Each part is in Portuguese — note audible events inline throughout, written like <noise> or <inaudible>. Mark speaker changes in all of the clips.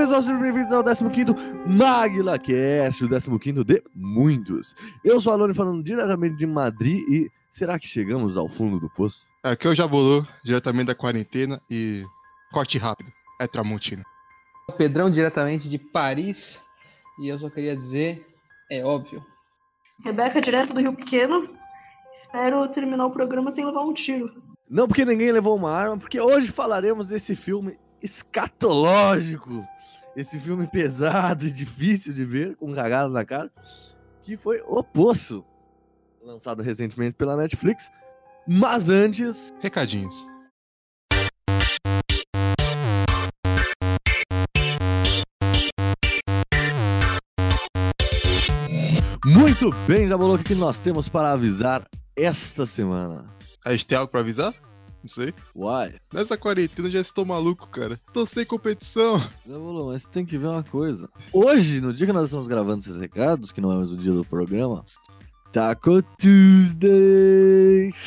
Speaker 1: Pessoal, sejam bem-vindos ao 15º MaglaCast, o 15º de muitos. Eu sou a Alone falando diretamente de Madrid e será que chegamos ao fundo do poço?
Speaker 2: Aqui é o Jabolô, diretamente da quarentena e corte rápido, é Tramontina.
Speaker 3: Pedrão diretamente de Paris e eu só queria dizer, é óbvio.
Speaker 4: Rebeca, direto do Rio Pequeno. Espero terminar o programa sem levar um tiro.
Speaker 1: Não porque ninguém levou uma arma, porque hoje falaremos desse filme escatológico, esse filme <laughs> pesado e difícil de ver, com cagada na cara, que foi O Poço, lançado recentemente pela Netflix. Mas antes,
Speaker 2: Recadinhos.
Speaker 1: muito bem, Jabolô, o que nós temos para avisar esta semana?
Speaker 2: A gente tem algo pra avisar? Não sei.
Speaker 1: Uai,
Speaker 2: Nessa quarentena eu já estou maluco, cara. Tô sem competição.
Speaker 1: Jabolô, mas tem que ver uma coisa. Hoje, no dia que nós estamos gravando esses recados, que não é mais o dia do programa, Taco Tuesday! <laughs>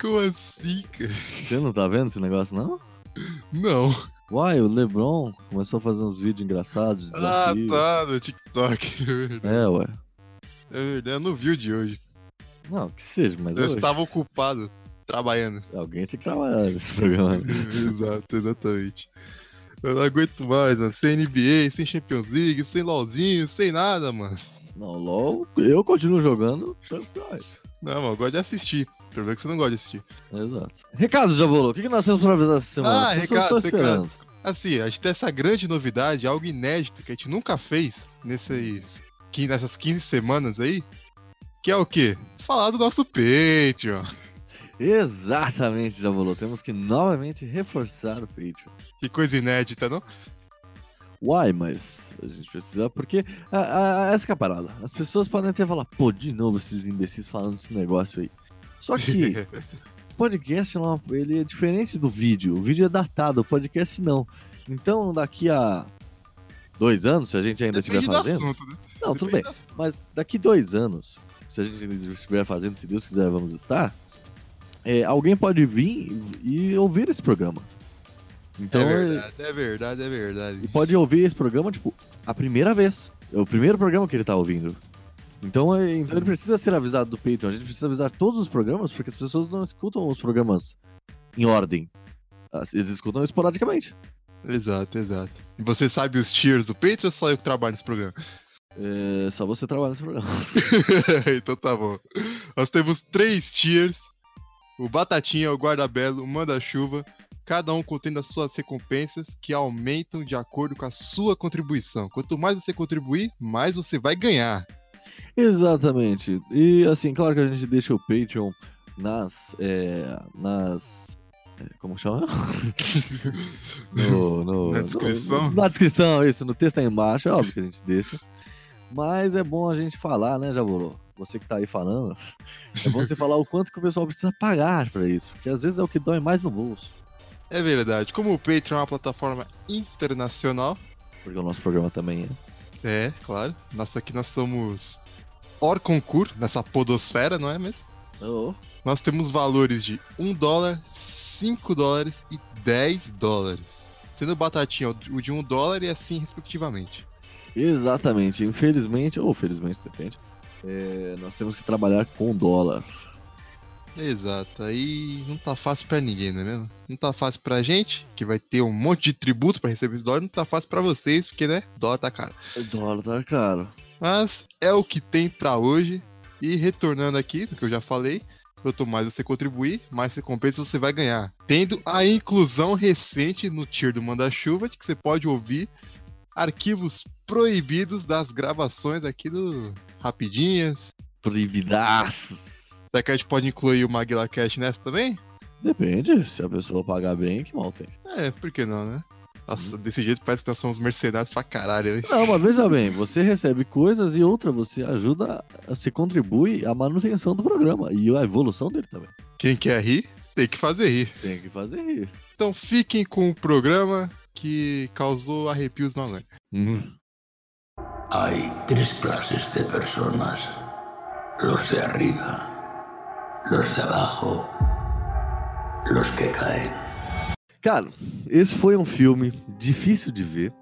Speaker 2: Como assim, cara?
Speaker 1: Você não tá vendo esse negócio, não?
Speaker 2: Não.
Speaker 1: Uai, o LeBron começou a fazer uns vídeos engraçados. de
Speaker 2: Ah, tá, no TikTok. <laughs> É.
Speaker 1: É, ué.
Speaker 2: É verdade, eu não vi o de hoje.
Speaker 1: Não, que seja, mas
Speaker 2: Eu
Speaker 1: hoje,
Speaker 2: estava ocupado, trabalhando.
Speaker 1: alguém tem que trabalhar nesse programa. <laughs>
Speaker 2: Exato, exatamente. Eu não aguento mais, mano. Sem NBA, sem Champions League, sem LOLzinho, sem nada, mano.
Speaker 1: Não, LOL, eu continuo jogando. tranquilo.
Speaker 2: Não, mano, eu gosto de assistir. O problema é que você não gosta de assistir.
Speaker 1: Exato. Recado, Jabolo, o que, que nós temos pra avisar essa semana?
Speaker 2: Ah, recado, recado. Assim, a gente tem essa grande novidade, algo inédito que a gente nunca fez nesses, nessas 15 semanas aí. Que é o quê? Falar do nosso Patreon.
Speaker 1: Exatamente, Jabolo. Temos que novamente reforçar o Patreon.
Speaker 2: Que coisa inédita, não?
Speaker 1: Uai, mas a gente precisa, porque a- a- essa que é a parada. As pessoas podem até falar, pô, de novo esses imbecis falando desse negócio aí. Só que <laughs> podcast ele é diferente do vídeo. O vídeo é datado, o podcast não. Então, daqui a dois anos, se a gente ainda estiver fazendo.
Speaker 2: assunto, né?
Speaker 1: Não, tudo
Speaker 2: Depende
Speaker 1: bem.
Speaker 2: do assunto.
Speaker 1: Mas daqui dois anos, se a gente estiver fazendo, se Deus quiser, vamos estar. é, alguém pode vir e ouvir esse programa. Então,
Speaker 2: é verdade, é verdade, é verdade.
Speaker 1: e pode ouvir esse programa, tipo, a primeira vez. É o primeiro programa que ele tá ouvindo. Então, é- então ele precisa ser avisado do Patreon. A gente precisa avisar todos os programas, porque as pessoas não escutam os programas em ordem. Eles escutam esporadicamente.
Speaker 2: Exato, exato. E você sabe os tiers do Patreon ou só eu que trabalho nesse programa?
Speaker 1: É só você trabalhar nesse programa. <laughs>
Speaker 2: então tá bom. Nós temos três tiers: o Batatinha, o Guardabelo, o Manda-Chuva, cada um contendo as suas recompensas que aumentam de acordo com a sua contribuição. Quanto mais você contribuir, mais você vai ganhar.
Speaker 1: Exatamente. E assim, claro que a gente deixa o Patreon nas. é, nas. é, Como chama? <laughs> No, no-
Speaker 2: Na
Speaker 1: no-
Speaker 2: descrição?
Speaker 1: na descrição, isso. No texto aí embaixo, é óbvio que a gente deixa. Mas é bom a gente falar, né, Jaborô? Você que tá aí falando. É bom você falar o quanto que o pessoal precisa pagar pra isso. Porque às vezes é o que dói mais no bolso.
Speaker 2: É verdade. Como o Patreon é uma plataforma internacional,
Speaker 1: Porque o nosso programa também é.
Speaker 2: é, claro. Nossa, aqui nós somos hors concurso, nessa podosfera, não é mesmo?
Speaker 1: Oh,
Speaker 2: Nós temos valores de 1 dólar, 5 dólares e 10 dólares. Sendo batatinha o de 1 dólar e assim respectivamente.
Speaker 1: Exatamente. Infelizmente, ou felizmente, depende. é, nós temos que trabalhar com dólar.
Speaker 2: Exato, aí não tá fácil pra ninguém, não é mesmo? Não tá fácil pra gente, que vai ter um monte de tributo pra receber esse dólar, não tá fácil pra vocês, porque, né, dólar tá caro.
Speaker 1: O dólar tá caro.
Speaker 2: Mas é o que tem pra hoje. E retornando aqui, do que eu já falei, quanto mais você contribuir, mais recompensa você vai ganhar. Tendo a inclusão recente no tier do Manda-Chuva, que você pode ouvir arquivos proibidos das gravações aqui do Rapidinhas.
Speaker 1: Proibidaços.
Speaker 2: Será que a gente pode incluir o Maguila Cash nessa também?
Speaker 1: Depende, se a pessoa pagar bem, que mal tem.
Speaker 2: É, por que não, né? Nossa, desse jeito parece que nós somos mercenários pra caralho. hein?
Speaker 1: Não, mas veja bem, você recebe coisas e outra, você ajuda, você contribui à manutenção do programa e a evolução dele também.
Speaker 2: Quem quer rir, tem que fazer rir.
Speaker 1: Tem que fazer rir.
Speaker 2: Então fiquem com o programa que causou arrepios no Alan.
Speaker 1: Hum.
Speaker 5: Hay tres clases de personas. Los de arriba, los de abajo, los que caen.
Speaker 1: Cara, esse foi um filme difícil de ver.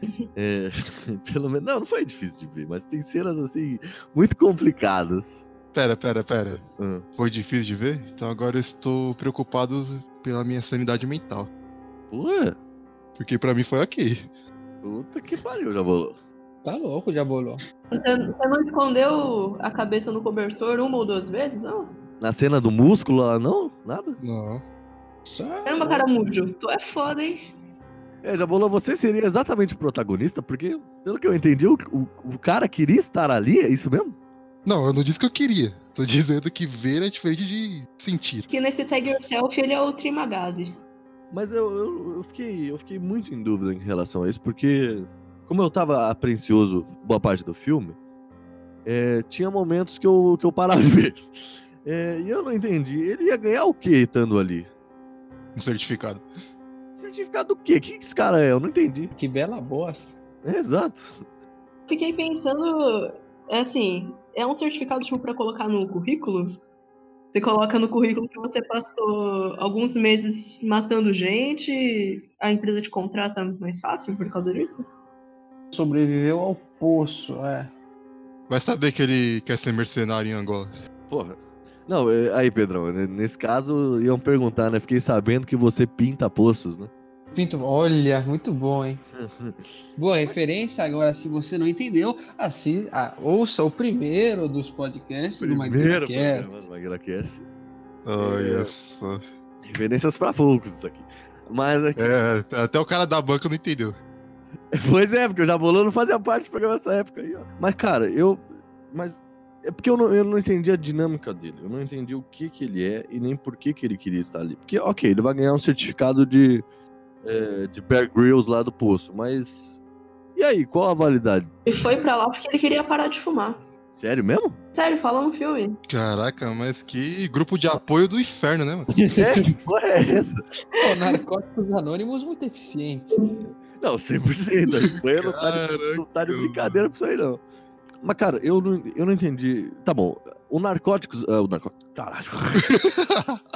Speaker 1: <laughs> É, <laughs> pelo menos. Não, não foi difícil de ver, mas tem cenas assim muito complicadas.
Speaker 2: Pera, pera, pera.
Speaker 1: Ah,
Speaker 2: Foi difícil de ver? Então agora eu estou preocupado pela minha sanidade mental.
Speaker 1: Ué,
Speaker 2: Porque pra mim foi ok.
Speaker 1: puta que pariu, já bolou.
Speaker 3: Tá louco, já bolou.
Speaker 4: Você, você não escondeu a cabeça no cobertor uma ou duas vezes, não?
Speaker 1: Na cena do músculo lá, não? Nada?
Speaker 2: Não.
Speaker 4: Caramba, cara mujo. Tu é foda, hein?
Speaker 1: É, já bolou, você seria exatamente o protagonista, porque, pelo que eu entendi, o, o, o cara queria estar ali, é isso mesmo?
Speaker 2: Não, eu não disse que eu queria. Tô dizendo que ver é diferente de sentir.
Speaker 4: Que nesse Tag Yourself ele é o Trimagazi.
Speaker 1: Mas eu, eu, eu fiquei, eu fiquei muito em dúvida em relação a isso, porque, como eu tava apreensioso boa parte do filme, é, tinha momentos que eu, que eu parava de ver. É, e eu não entendi. Ele ia ganhar o quê estando ali?
Speaker 2: Um certificado.
Speaker 1: Certificado do quê? Quem que esse cara é? Eu não entendi.
Speaker 3: Que bela bosta.
Speaker 1: É, exato.
Speaker 4: Fiquei pensando, é assim, é um certificado tipo pra colocar no currículo? Você coloca no currículo que você passou alguns meses matando gente, a empresa te contrata mais fácil por causa disso?
Speaker 3: Sobreviveu ao poço, é.
Speaker 2: Vai saber que ele quer ser mercenário em Angola.
Speaker 1: Porra. Não, é, aí, Pedrão, né, nesse caso iam perguntar, né? Fiquei sabendo que você pinta poços, né?
Speaker 3: Pinto, olha, muito bom, hein? <laughs> Boa referência. Agora, se você não entendeu, assim, ah, ouça o primeiro dos podcasts do
Speaker 1: Primeiro do MagnaCast.
Speaker 2: Olha
Speaker 1: É.
Speaker 2: só.
Speaker 1: Referências pra poucos isso aqui. Mas aqui.
Speaker 2: É, até o cara da banca não entendeu. <laughs>
Speaker 1: Pois é, porque o Jabolão não fazia parte do programa nessa época aí, ó. Mas, cara, eu. Mas. É porque eu não, eu não entendi a dinâmica dele. Eu não entendi o que que ele é e nem por que que ele queria estar ali. Porque, ok, ele vai ganhar um certificado de. é, de Bear Grylls lá do poço, mas. E aí, qual a validade?
Speaker 4: Ele foi pra lá porque ele queria parar de fumar.
Speaker 1: Sério mesmo?
Speaker 4: Sério, fala no filme.
Speaker 2: Caraca, mas que grupo de apoio do inferno, né, mano? <laughs>
Speaker 1: É, que porra é essa?
Speaker 3: Pô, Narcóticos Anônimos muito eficiente.
Speaker 1: Não, 100%. A Espanha não tá, de, não tá de brincadeira pra isso aí, não. Mas, cara, eu não, eu não entendi. Tá bom, o narcóticos. ah, o narcóticos. Caralho. <laughs>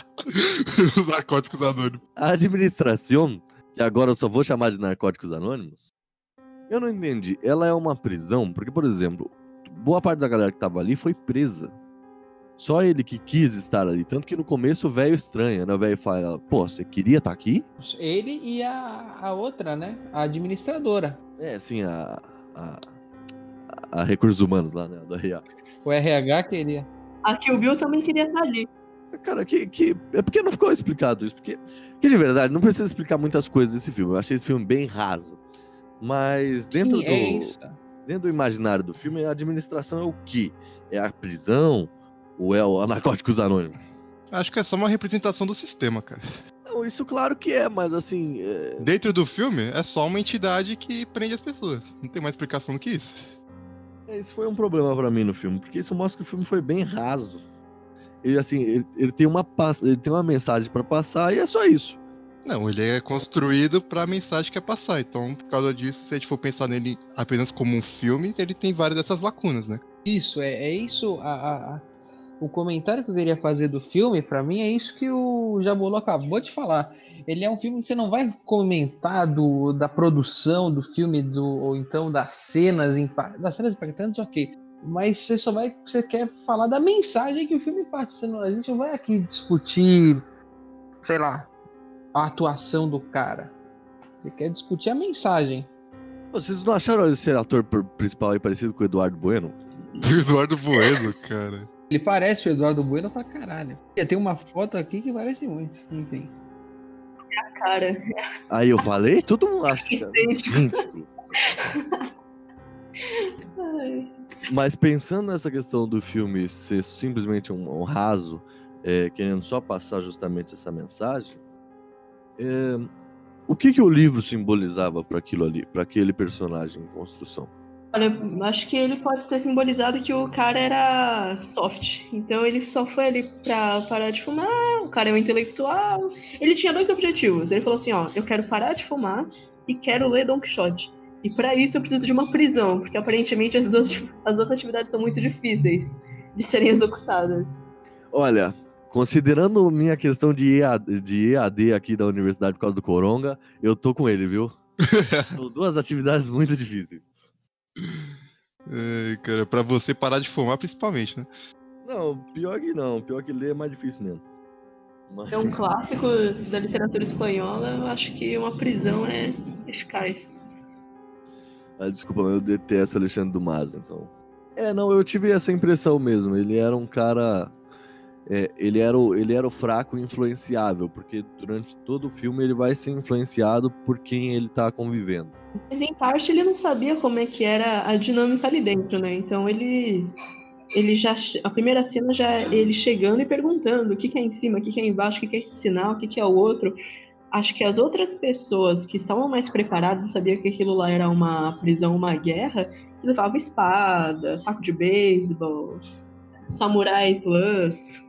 Speaker 2: Os narcóticos anônimos.
Speaker 1: A administração, que agora eu só vou chamar de narcóticos anônimos, eu não entendi. Ela é uma prisão, porque, por exemplo, boa parte da galera que tava ali foi presa. Só ele que quis estar ali. Tanto que no começo o velho estranha, né? O velho fala, pô, você queria estar aqui?
Speaker 3: Ele e a, a outra, né? A administradora.
Speaker 1: É, assim, a. a, a recursos humanos lá, né? Do RA.
Speaker 3: O RH queria.
Speaker 4: A Kill Bill também queria estar ali.
Speaker 1: Cara, que, que. É porque não ficou explicado isso. Porque, que de verdade, não precisa explicar muitas coisas desse filme. Eu achei esse filme bem raso. Mas dentro
Speaker 3: Sim,
Speaker 1: do.
Speaker 3: é isso.
Speaker 1: dentro do imaginário do filme, a administração é o quê? É a prisão? Ou é o Narcóticos Anônimos?
Speaker 2: Acho que é só uma representação do sistema, cara.
Speaker 1: Não, isso claro que é, mas assim. é-
Speaker 2: Dentro do filme, é só uma entidade que prende as pessoas. Não tem mais explicação do que isso.
Speaker 1: é, isso foi um problema pra mim no filme, porque isso mostra que o filme foi bem raso. Ele, assim, ele, ele tem, uma, pass- ele tem uma mensagem pra passar e é só isso.
Speaker 2: Não, ele é construído pra mensagem que é passar. Então, por causa disso, se a gente for pensar nele apenas como um filme, ele tem várias dessas lacunas, né?
Speaker 3: Isso, é, é isso. A, a- a- o comentário que eu queria fazer do filme, pra mim, é isso que o Jabolo acabou de falar. Ele é um filme que você não vai comentar do, da produção do filme, do, ou então das cenas, das cenas impactantes, ok. Mas você só vai. Você quer falar da mensagem que o filme passa. Não- a gente não vai aqui discutir, sei lá, a atuação do cara. Você quer discutir a mensagem.
Speaker 1: Vocês não acharam esse ator pr- principal aí parecido com o Eduardo Bueno? <laughs>
Speaker 2: Eduardo Bueno, cara.
Speaker 3: Ele parece o Eduardo Bueno pra caralho. Tem uma foto aqui que parece muito. Enfim.
Speaker 4: Cara,
Speaker 1: Aí eu falei, todo mundo acha.
Speaker 4: Idêntico. Ai.
Speaker 1: Mas pensando nessa questão do filme ser simplesmente um, um raso, é, querendo só passar justamente essa mensagem, é, o que, que o livro simbolizava para aquilo ali, para aquele personagem em construção?
Speaker 4: Olha, acho que ele pode ter simbolizado que o cara era soft. Então ele só foi ali pra parar de fumar, o cara é um intelectual. Ele tinha dois objetivos. Ele falou assim, ó, eu quero parar de fumar e quero ler Don Quixote. E pra isso eu preciso de uma prisão, porque aparentemente as duas, as duas atividades são muito difíceis de serem executadas.
Speaker 1: Olha, considerando minha questão de EAD, de EAD aqui da universidade por causa do Coronga, eu tô com ele, viu? <laughs> São duas atividades muito difíceis.
Speaker 2: Ai, cara, pra você parar de fumar, principalmente, né?
Speaker 1: Não, pior que não, pior que ler é mais difícil mesmo. Mas-
Speaker 4: É um clássico da literatura espanhola, eu acho que uma prisão é eficaz.
Speaker 1: Ah, desculpa, mas eu detesto Alexandre Dumas, então. É, não, eu tive essa impressão mesmo. Ele era um cara. É, ele, era o, ele era o fraco influenciável, porque durante todo o filme ele vai ser influenciado por quem ele tá convivendo.
Speaker 4: Mas em parte ele não sabia como é que era a dinâmica ali dentro, né? Então ele ele já a primeira cena já é ele chegando e perguntando o que, que é em cima, o que, que é embaixo, o que, que é esse sinal, o que, que é o outro. Acho que as outras pessoas que estavam mais preparadas e sabiam que aquilo lá era uma prisão, uma guerra, levavam espada, saco de beisebol, samurai plus.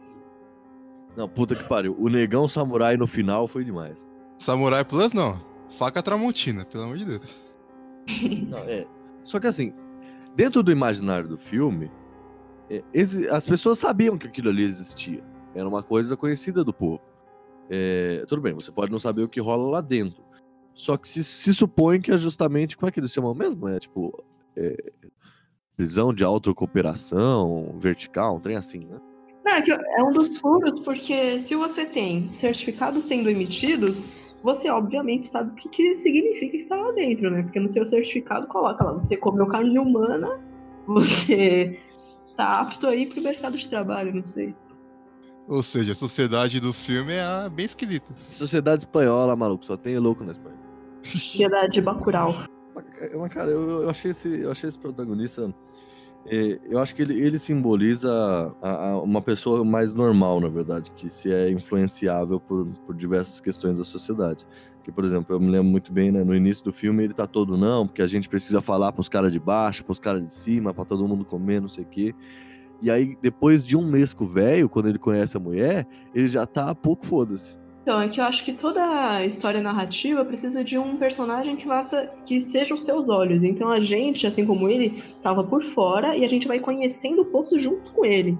Speaker 1: Não, puta que pariu. O negão samurai no final foi demais.
Speaker 2: Samurai Plus, não. Faca Tramontina, pelo amor de Deus. <laughs>
Speaker 1: Não, é. Só que assim, dentro do imaginário do filme, é, exi- as pessoas sabiam que aquilo ali existia. Era uma coisa conhecida do povo. É, tudo bem, você pode não saber o que rola lá dentro. Só que se, se supõe que é justamente. Como é que eles chamam mesmo? É tipo. é, prisão de autocooperação, vertical, um trem assim, né?
Speaker 4: Não, é é um dos furos, porque se você tem certificados sendo emitidos, você obviamente sabe o que, que significa estar lá dentro, né? Porque no seu certificado coloca lá, você comeu carne humana, <laughs> você tá apto aí pro mercado de trabalho, não sei.
Speaker 2: Ou seja, a sociedade do filme é bem esquisita.
Speaker 1: Sociedade espanhola, maluco, só tem louco na Espanha.
Speaker 4: Sociedade de Bacurau.
Speaker 1: Mas, mas, cara, eu, eu achei esse, eu achei esse protagonista. É, eu acho que ele, ele simboliza a- a- uma pessoa mais normal, na verdade, que se é influenciável por, por diversas questões da sociedade. Que, por exemplo, eu me lembro muito bem, né, no início do filme ele tá todo não, porque a gente precisa falar pros caras de baixo, pros caras de cima, pra todo mundo comer, não sei o quê. E aí, depois de um mês com o velho, quando ele conhece a mulher, ele já tá pouco foda-se.
Speaker 4: Então, é que eu acho que toda história narrativa precisa de um personagem que faça que seja os seus olhos. Então a gente, assim como ele, estava por fora e a gente vai conhecendo o poço junto com ele.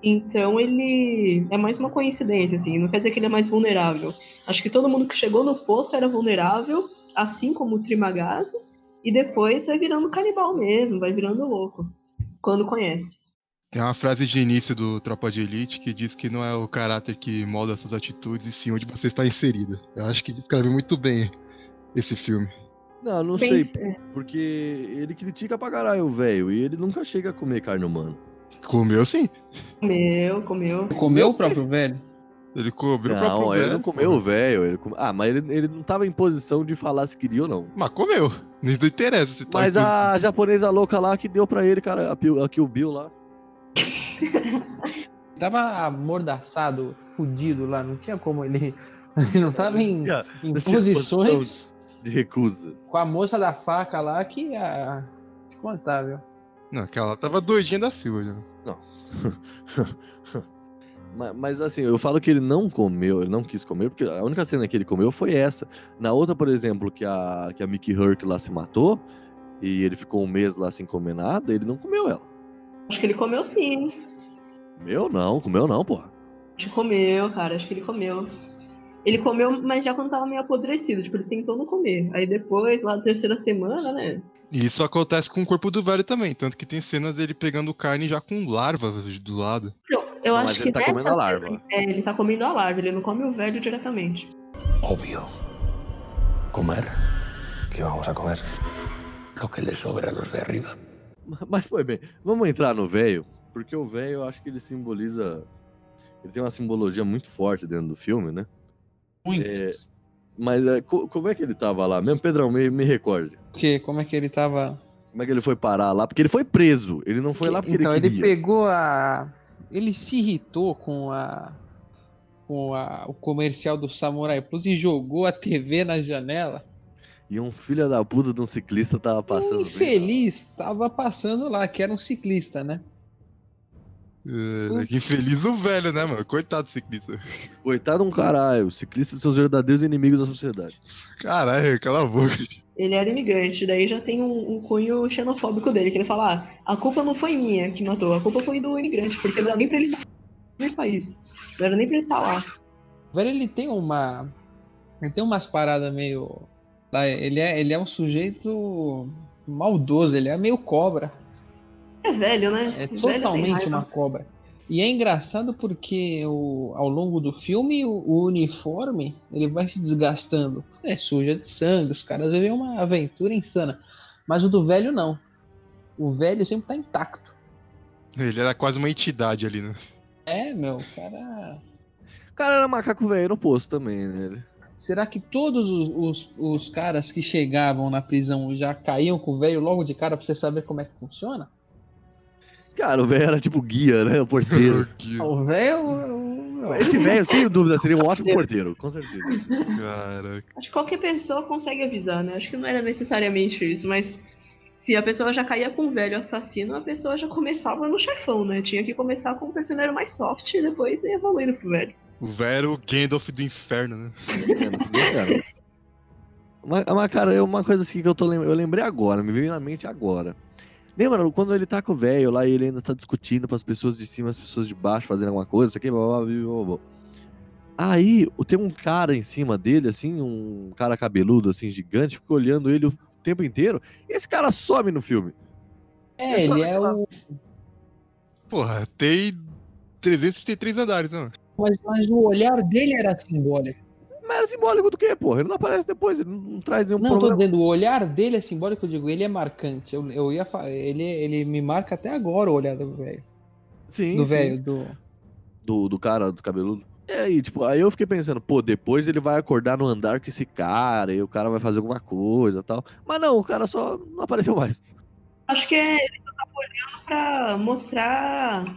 Speaker 4: Então ele é mais uma coincidência, assim, não quer dizer que ele é mais vulnerável. Acho que todo mundo que chegou no poço era vulnerável, assim como o Trimagasi, e depois vai virando canibal mesmo, vai virando louco, quando conhece.
Speaker 2: Tem uma frase de início do Tropa de Elite que diz que não é o caráter que molda suas atitudes, e sim onde você está inserida. Eu acho que descreve muito bem esse filme.
Speaker 1: Não, não
Speaker 4: Pense-
Speaker 1: sei, porque ele critica pra caralho o velho e ele nunca chega a comer carne humana.
Speaker 2: Comeu sim.
Speaker 4: Comeu, comeu.
Speaker 3: Comeu o próprio velho?
Speaker 2: Ele comeu o próprio
Speaker 1: Não, ele
Speaker 2: velho,
Speaker 1: não comeu o velho. Ele come- Ah, mas ele, ele não tava em posição de falar se queria ou não.
Speaker 2: Mas comeu. Não interessa se tá
Speaker 1: Mas
Speaker 2: em
Speaker 1: a japonesa louca lá que deu pra ele, cara, a, a Kill Bill lá.
Speaker 3: Tava amordaçado, fudido lá, não tinha como ele. Ele não tava em, em
Speaker 1: não
Speaker 3: posições
Speaker 1: De recusa.
Speaker 3: com a moça da faca lá que a. Te contar, viu?
Speaker 2: Não, aquela tava doidinha da Silva já. <laughs>
Speaker 1: mas, mas, assim, eu falo que ele não comeu, ele não quis comer, porque a única cena que ele comeu foi essa. Na outra, por exemplo, que a, que a Mickey Herc lá se matou, e ele ficou um mês lá sem comer nada, ele não comeu ela.
Speaker 4: Acho que ele comeu sim.
Speaker 1: Meu não, comeu não, porra.
Speaker 4: Acho que comeu, cara. Acho que ele comeu. Ele comeu, mas já quando tava meio apodrecido. Tipo, ele tentou não comer. Aí depois, lá na terceira semana, né?
Speaker 2: E isso acontece com o corpo do velho também. Tanto que tem cenas dele pegando carne já com larva do lado.
Speaker 4: Então, eu
Speaker 1: Não,
Speaker 4: acho
Speaker 1: ele
Speaker 4: que
Speaker 1: tá comendo a larva.
Speaker 4: cena- É, ele tá comendo a larva. Ele não come o velho diretamente.
Speaker 5: Obvio. Comer. ¿Qué vamos a comer? Lo que le sobra a los de arriba. <laughs>
Speaker 1: Mas foi bem. Vamos entrar no velho, porque o velho eu acho que ele simboliza. Ele tem uma simbologia muito forte dentro do filme, né?
Speaker 3: Muito.
Speaker 1: É, mas é, co- como é que ele tava lá? Mesmo, Pedrão, me, me recorde.
Speaker 3: Porque como é que ele tava.
Speaker 1: Como é que ele foi parar lá? Porque ele foi preso. Ele não foi lá porque
Speaker 3: então,
Speaker 1: ele
Speaker 3: ele,
Speaker 1: queria.
Speaker 3: pegou a. Ele se irritou com a. Com a, o comercial do Samurai Plus e jogou a TV na janela.
Speaker 1: E um filho da puta de um ciclista tava passando.
Speaker 3: um infeliz tava passando lá, que era um ciclista, né?
Speaker 2: É, que infeliz o velho, né, mano? Coitado do ciclista.
Speaker 1: Coitado um caralho. Os ciclistas são os verdadeiros inimigos da sociedade.
Speaker 2: Caralho, cala a boca.
Speaker 4: Ele era imigrante, daí já tem um, um cunho xenofóbico dele, que ele fala, ah, a culpa não foi minha que matou, a culpa foi do imigrante, porque não era nem pra ele estar nesse país. Não era nem pra ele estar lá.
Speaker 3: O velho, ele tem uma. Ele tem umas paradas meio. Lá, Ele é, ele é um sujeito maldoso, ele é meio cobra.
Speaker 4: É velho, né?
Speaker 3: É
Speaker 4: Velho
Speaker 3: totalmente uma cobra. E é engraçado porque o, ao longo do filme o, o uniforme ele vai se desgastando. É suja de sangue, os caras vivem uma aventura insana. Mas o do velho não. O velho sempre tá intacto.
Speaker 2: Ele era quase uma entidade ali, né?
Speaker 3: É, meu, o cara.
Speaker 1: O cara era macaco velho no posto também, né?
Speaker 3: Será que todos os, os, os caras que chegavam na prisão já caíam com o velho logo de cara pra você saber como é que funciona?
Speaker 1: Cara, o velho era tipo guia, né? O porteiro. <laughs>
Speaker 2: Que-
Speaker 3: O velho.
Speaker 1: Esse velho, sem dúvida, seria um ótimo porteiro, com certeza.
Speaker 2: Cara,
Speaker 4: Acho que qualquer pessoa consegue avisar, né? Acho que não era necessariamente isso, mas se a pessoa já caía com o velho assassino, a pessoa já começava no chefão, né? Tinha que começar com o personagem mais soft e depois ia evoluindo pro velho.
Speaker 2: O velho era o Gandalf do inferno, né?
Speaker 1: É, não fudeu, cara. Mas, mas, cara, é uma coisa assim que eu, tô, eu lembrei agora, me veio na mente agora. Lembra quando ele tá com o velho lá e ele ainda tá discutindo pras pessoas de cima, as pessoas de baixo fazendo alguma coisa, isso aqui, blá, blá, blá, blá, blá. Aí tem um cara em cima dele, assim, um cara cabeludo, assim, gigante, fica olhando ele o tempo inteiro, e esse cara some no filme.
Speaker 3: É, ele é o.
Speaker 2: Porra, tem 333 andares, né?
Speaker 3: Mas, mas o olhar dele era simbólico.
Speaker 1: Mas era simbólico do quê, porra? Ele não aparece depois, ele não, não traz nenhum
Speaker 3: Não, tô
Speaker 1: problema.
Speaker 3: dizendo, o olhar dele é simbólico, eu digo, ele é marcante. Eu, eu ia ele, ele me marca até agora o olhar do velho.
Speaker 1: Sim,
Speaker 3: Do velho, do.
Speaker 1: do, do cara, do cabeludo. E aí, tipo, aí eu fiquei pensando, pô, depois ele vai acordar no andar com esse cara, e o cara vai fazer alguma coisa e tal. Mas não, o cara só não apareceu mais.
Speaker 4: Acho que é, ele só tava olhando pra mostrar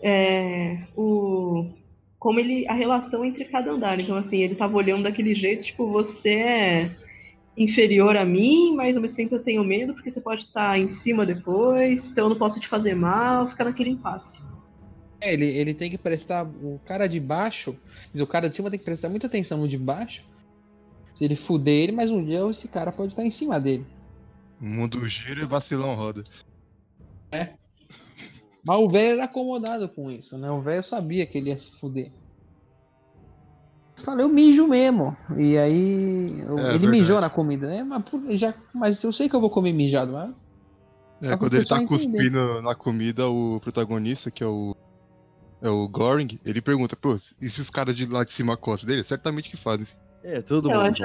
Speaker 4: é, o como ele a relação entre cada andar. Então assim, ele tava olhando daquele jeito, tipo, você é inferior a mim, mas ao mesmo tempo eu tenho medo porque você pode estar em cima depois, então eu não posso te fazer mal, fica naquele impasse.
Speaker 3: É, ele, ele tem que prestar. O cara de baixo. quer dizer, O cara de cima tem que prestar muita atenção no de baixo. Se ele fuder ele, mas um dia esse cara pode estar em cima dele.
Speaker 2: O mundo gira e vacilão roda.
Speaker 3: Mas o velho era acomodado com isso, né? O velho sabia que ele ia se fuder. Falei, eu mijo mesmo. E aí. eu-
Speaker 2: É,
Speaker 3: ele
Speaker 2: verdade.
Speaker 3: mijou na comida, né? Mas, por- já, mas eu sei que eu vou comer mijado, mas.
Speaker 2: É, quando ele tá
Speaker 3: entender.
Speaker 2: cuspindo na comida, o protagonista, que é o. É o Goring, ele pergunta, pô, e se os caras de lá de cima gostam dele? Certamente que fazem.
Speaker 1: É, todo
Speaker 4: Eu
Speaker 1: mundo
Speaker 4: acho,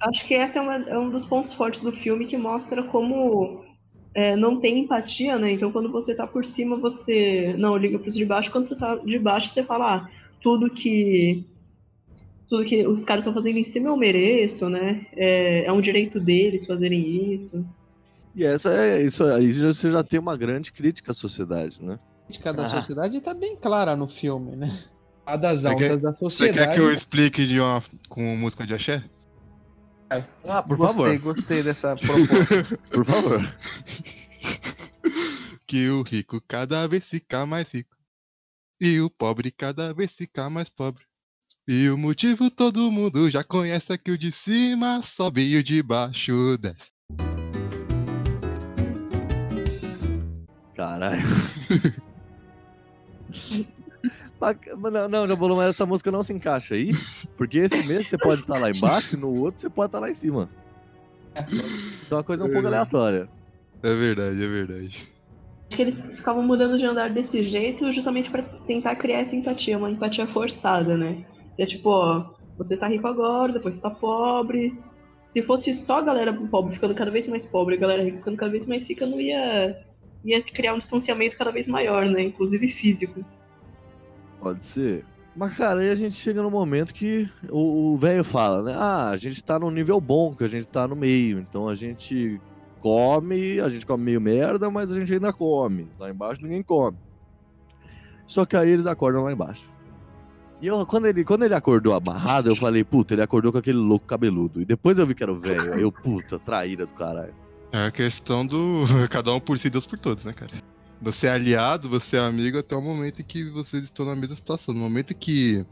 Speaker 4: acho que esse é, uma- é um dos pontos fortes do filme que mostra como é, não tem empatia, né? Então, quando você tá por cima, você não liga pros de baixo. Quando você tá de baixo, você fala, ah, tudo que tudo que os caras estão fazendo em cima eu mereço, né? É, é um direito deles fazerem isso.
Speaker 1: E essa é isso aí você já tem uma grande crítica à sociedade, né?
Speaker 3: A crítica da
Speaker 1: Ah.
Speaker 3: sociedade tá bem clara no filme, né? A das
Speaker 2: Você
Speaker 3: altas
Speaker 2: quer-
Speaker 3: da
Speaker 2: Você
Speaker 3: sociedade.
Speaker 2: quer que eu explique de uma, com música de axé?
Speaker 1: Ah, por
Speaker 3: gostei,
Speaker 1: favor,
Speaker 3: gostei dessa proposta. <laughs>
Speaker 1: por favor.
Speaker 2: Que o rico cada vez fica mais rico. E o pobre cada vez fica mais pobre. E o motivo todo mundo já conhece é que o de cima sobe e o de baixo desce.
Speaker 1: Caralho. <laughs> Não, não, Jabulu, mas essa música não se encaixa aí, porque esse mês você pode estar lá embaixo e no outro você pode estar lá em cima. Então a coisa é um pouco aleatória.
Speaker 2: É verdade, é verdade.
Speaker 4: Acho que eles ficavam mudando de andar desse jeito justamente pra tentar criar essa empatia, uma empatia forçada, né? Que é tipo, ó, você tá rico agora, depois você tá pobre. Se fosse só a galera pobre ficando cada vez mais pobre e a galera rica ficando cada vez mais rica, não ia, ia criar um distanciamento cada vez maior, né? Inclusive físico.
Speaker 1: Pode ser. Mas, cara, aí a gente chega no momento que o velho fala, né? Ah, a gente tá num nível bom, que a gente tá no meio. Então a gente come, a gente come meio merda, mas a gente ainda come. Lá embaixo ninguém come. Só que aí eles acordam lá embaixo. E eu, quando ele, quando ele acordou amarrado, eu falei, puta, ele acordou com aquele louco cabeludo. E depois eu vi que era o velho. Eu, puta, traíra do caralho.
Speaker 2: É a questão do <laughs> cada um por si, Deus por todos, né, cara? Você é aliado, você é amigo até o momento em que vocês estão na mesma situação. No momento em que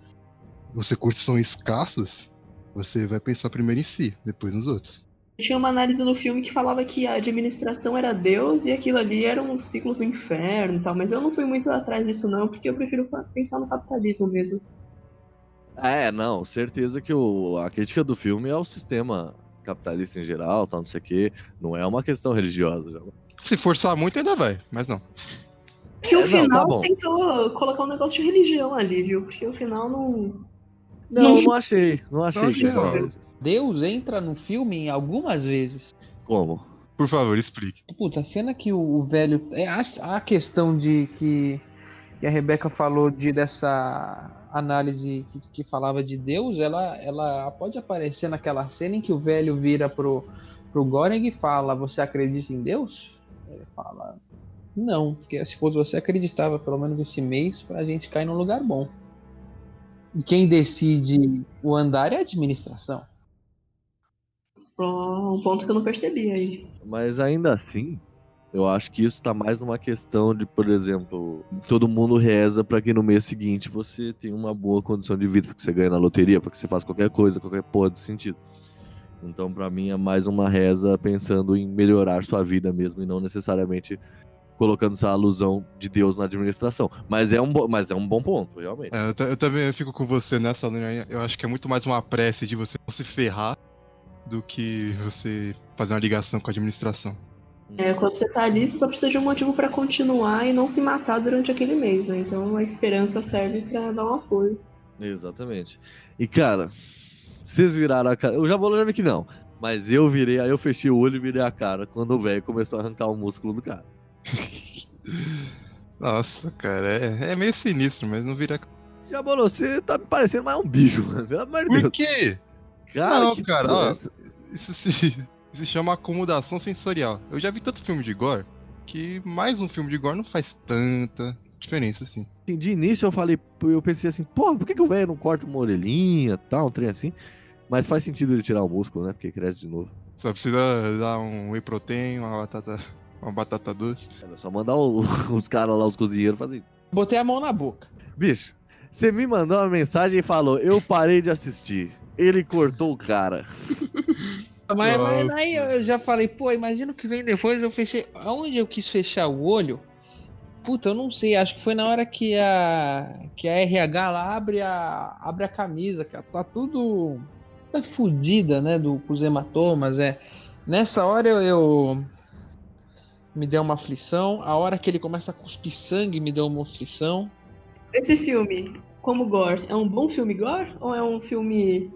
Speaker 2: os recursos são escassos, você vai pensar primeiro em si, depois nos outros.
Speaker 4: Tinha uma análise no filme que falava que a administração era Deus e aquilo ali eram os ciclos do inferno e tal, mas eu não fui muito atrás disso não, porque eu prefiro pensar no capitalismo mesmo.
Speaker 1: É, não, certeza que o, a crítica do filme é o sistema capitalista em geral, tal, não sei o quê. Não é uma questão religiosa. já.
Speaker 2: Se forçar muito, ainda vai, mas não.
Speaker 4: Que
Speaker 1: É,
Speaker 4: o
Speaker 1: não, tá
Speaker 4: final
Speaker 1: bom.
Speaker 4: tentou colocar um negócio de religião ali, viu? Porque o final não.
Speaker 1: Não, não achei. Não achei.
Speaker 2: Não achei, não.
Speaker 3: Deus entra no filme algumas vezes.
Speaker 1: Como?
Speaker 2: Por favor, explique.
Speaker 3: Puta, a cena que o, o velho. É a, a questão de que, que a Rebeca falou de dessa análise que, que falava de Deus, ela, ela pode aparecer naquela cena em que o velho vira pro, pro Goreng e fala: Você acredita em Deus? Ele fala: Não, porque se fosse você acreditava, pelo menos esse mês, pra gente cair num lugar bom. E quem decide o andar é a administração.
Speaker 4: Um ponto que eu não percebi aí.
Speaker 1: Mas ainda assim, eu acho que isso tá mais numa questão de, por exemplo, todo mundo reza pra que no mês seguinte você tenha uma boa condição de vida, porque você ganha na loteria, porque você faz qualquer coisa, qualquer porra de sentido. Então, pra mim, é mais uma reza pensando em melhorar sua vida mesmo e não necessariamente colocando essa alusão de Deus na administração. Mas é um, bo- mas é um bom ponto, realmente.
Speaker 2: É, eu, eu também fico com você nessa linha. Eu acho que é muito mais uma prece de você não se ferrar do que você fazer uma ligação com a administração.
Speaker 4: É, quando você tá ali, você só precisa de um motivo pra continuar e não se matar durante aquele mês, né? Então a esperança serve pra dar um apoio.
Speaker 1: Exatamente. E, cara, vocês viraram a cara. Eu já vou já vi que não. Mas eu virei, aí eu fechei o olho e virei a cara quando o velho começou a arrancar o músculo do cara. <laughs>
Speaker 2: Nossa, cara, é, é meio sinistro, mas não vira.
Speaker 1: Já bolou, você tá me parecendo mais um bicho, <laughs> mano. Pelo amor de
Speaker 2: Por
Speaker 1: Deus.
Speaker 2: quê?
Speaker 1: Cara,
Speaker 2: Não,
Speaker 1: que
Speaker 2: cara,
Speaker 1: é
Speaker 2: ó.
Speaker 1: essa?
Speaker 2: Isso se, <laughs> se chama acomodação sensorial. Eu já vi tanto filme de gore que mais um filme de gore não faz tanta diferença assim.
Speaker 1: De início eu falei, eu pensei assim, pô, por que, que o velho não corta uma orelhinha tal, um trem assim? Mas faz sentido ele tirar o músculo, né? Porque cresce de novo.
Speaker 2: Só precisa dar um whey protein, uma batata, uma batata doce.
Speaker 1: É só mandar o- <laughs> os caras lá, os cozinheiros, fazer isso.
Speaker 3: Botei a mão na boca.
Speaker 1: Bicho, você me mandou uma mensagem e falou, eu parei de assistir. Ele cortou o cara. <laughs>
Speaker 3: Mas, mas aí eu já falei, pô, imagina o que vem depois. Eu fechei. Aonde eu quis fechar o olho? Puta, eu não sei. Acho que foi na hora que a que a RH lá abre a abre a camisa, cara. Tá tudo tá fudida, né, do com os hematomas, é. Nessa hora eu, eu me deu uma aflição. A hora que ele começa a cuspir sangue me deu uma aflição.
Speaker 4: Esse filme, como gore, é um bom filme gore? Ou é um filme.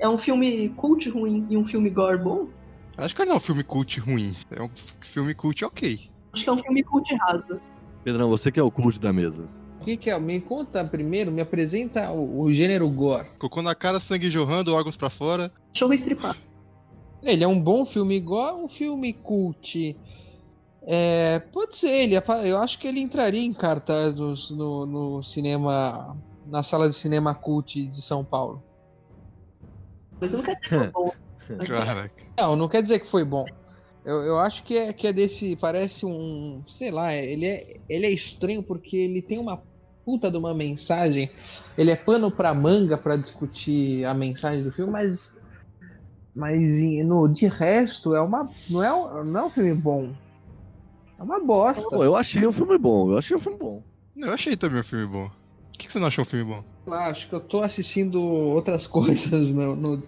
Speaker 4: É um filme cult ruim e um filme gore bom?
Speaker 2: Acho que não é um filme cult ruim. É um filme cult ok.
Speaker 4: Acho que é um filme cult raso.
Speaker 1: Pedrão, você que é o cult da mesa.
Speaker 3: O que, que é? Me conta primeiro, me apresenta o, o gênero gore.
Speaker 2: Cocô na cara, sangue jorrando, órgãos pra fora.
Speaker 4: Cachorro estripado.
Speaker 3: Ele é um bom filme igual um filme cult. É, pode ser ele. apa- Eu acho que ele entraria em cartaz nos- no, no cinema, na sala de cinema cult de São Paulo.
Speaker 4: Mas não quer dizer que é <laughs> bom.
Speaker 2: Caraca.
Speaker 3: Não, não quer dizer que foi bom. Eu, eu acho que é, que é desse. Parece um. Sei lá, ele é, ele é estranho porque ele tem uma puta de uma mensagem. Ele é pano pra manga pra discutir a mensagem do filme, mas. Mas no, de resto, é uma, não, é, um- não é um filme bom. É uma bosta.
Speaker 1: Pô, eu achei um filme bom, eu achei um filme bom.
Speaker 2: Eu achei também um filme bom. Por que que você não achou um filme bom?
Speaker 3: Ah, Acho que eu tô assistindo outras <laughs> coisas no, no-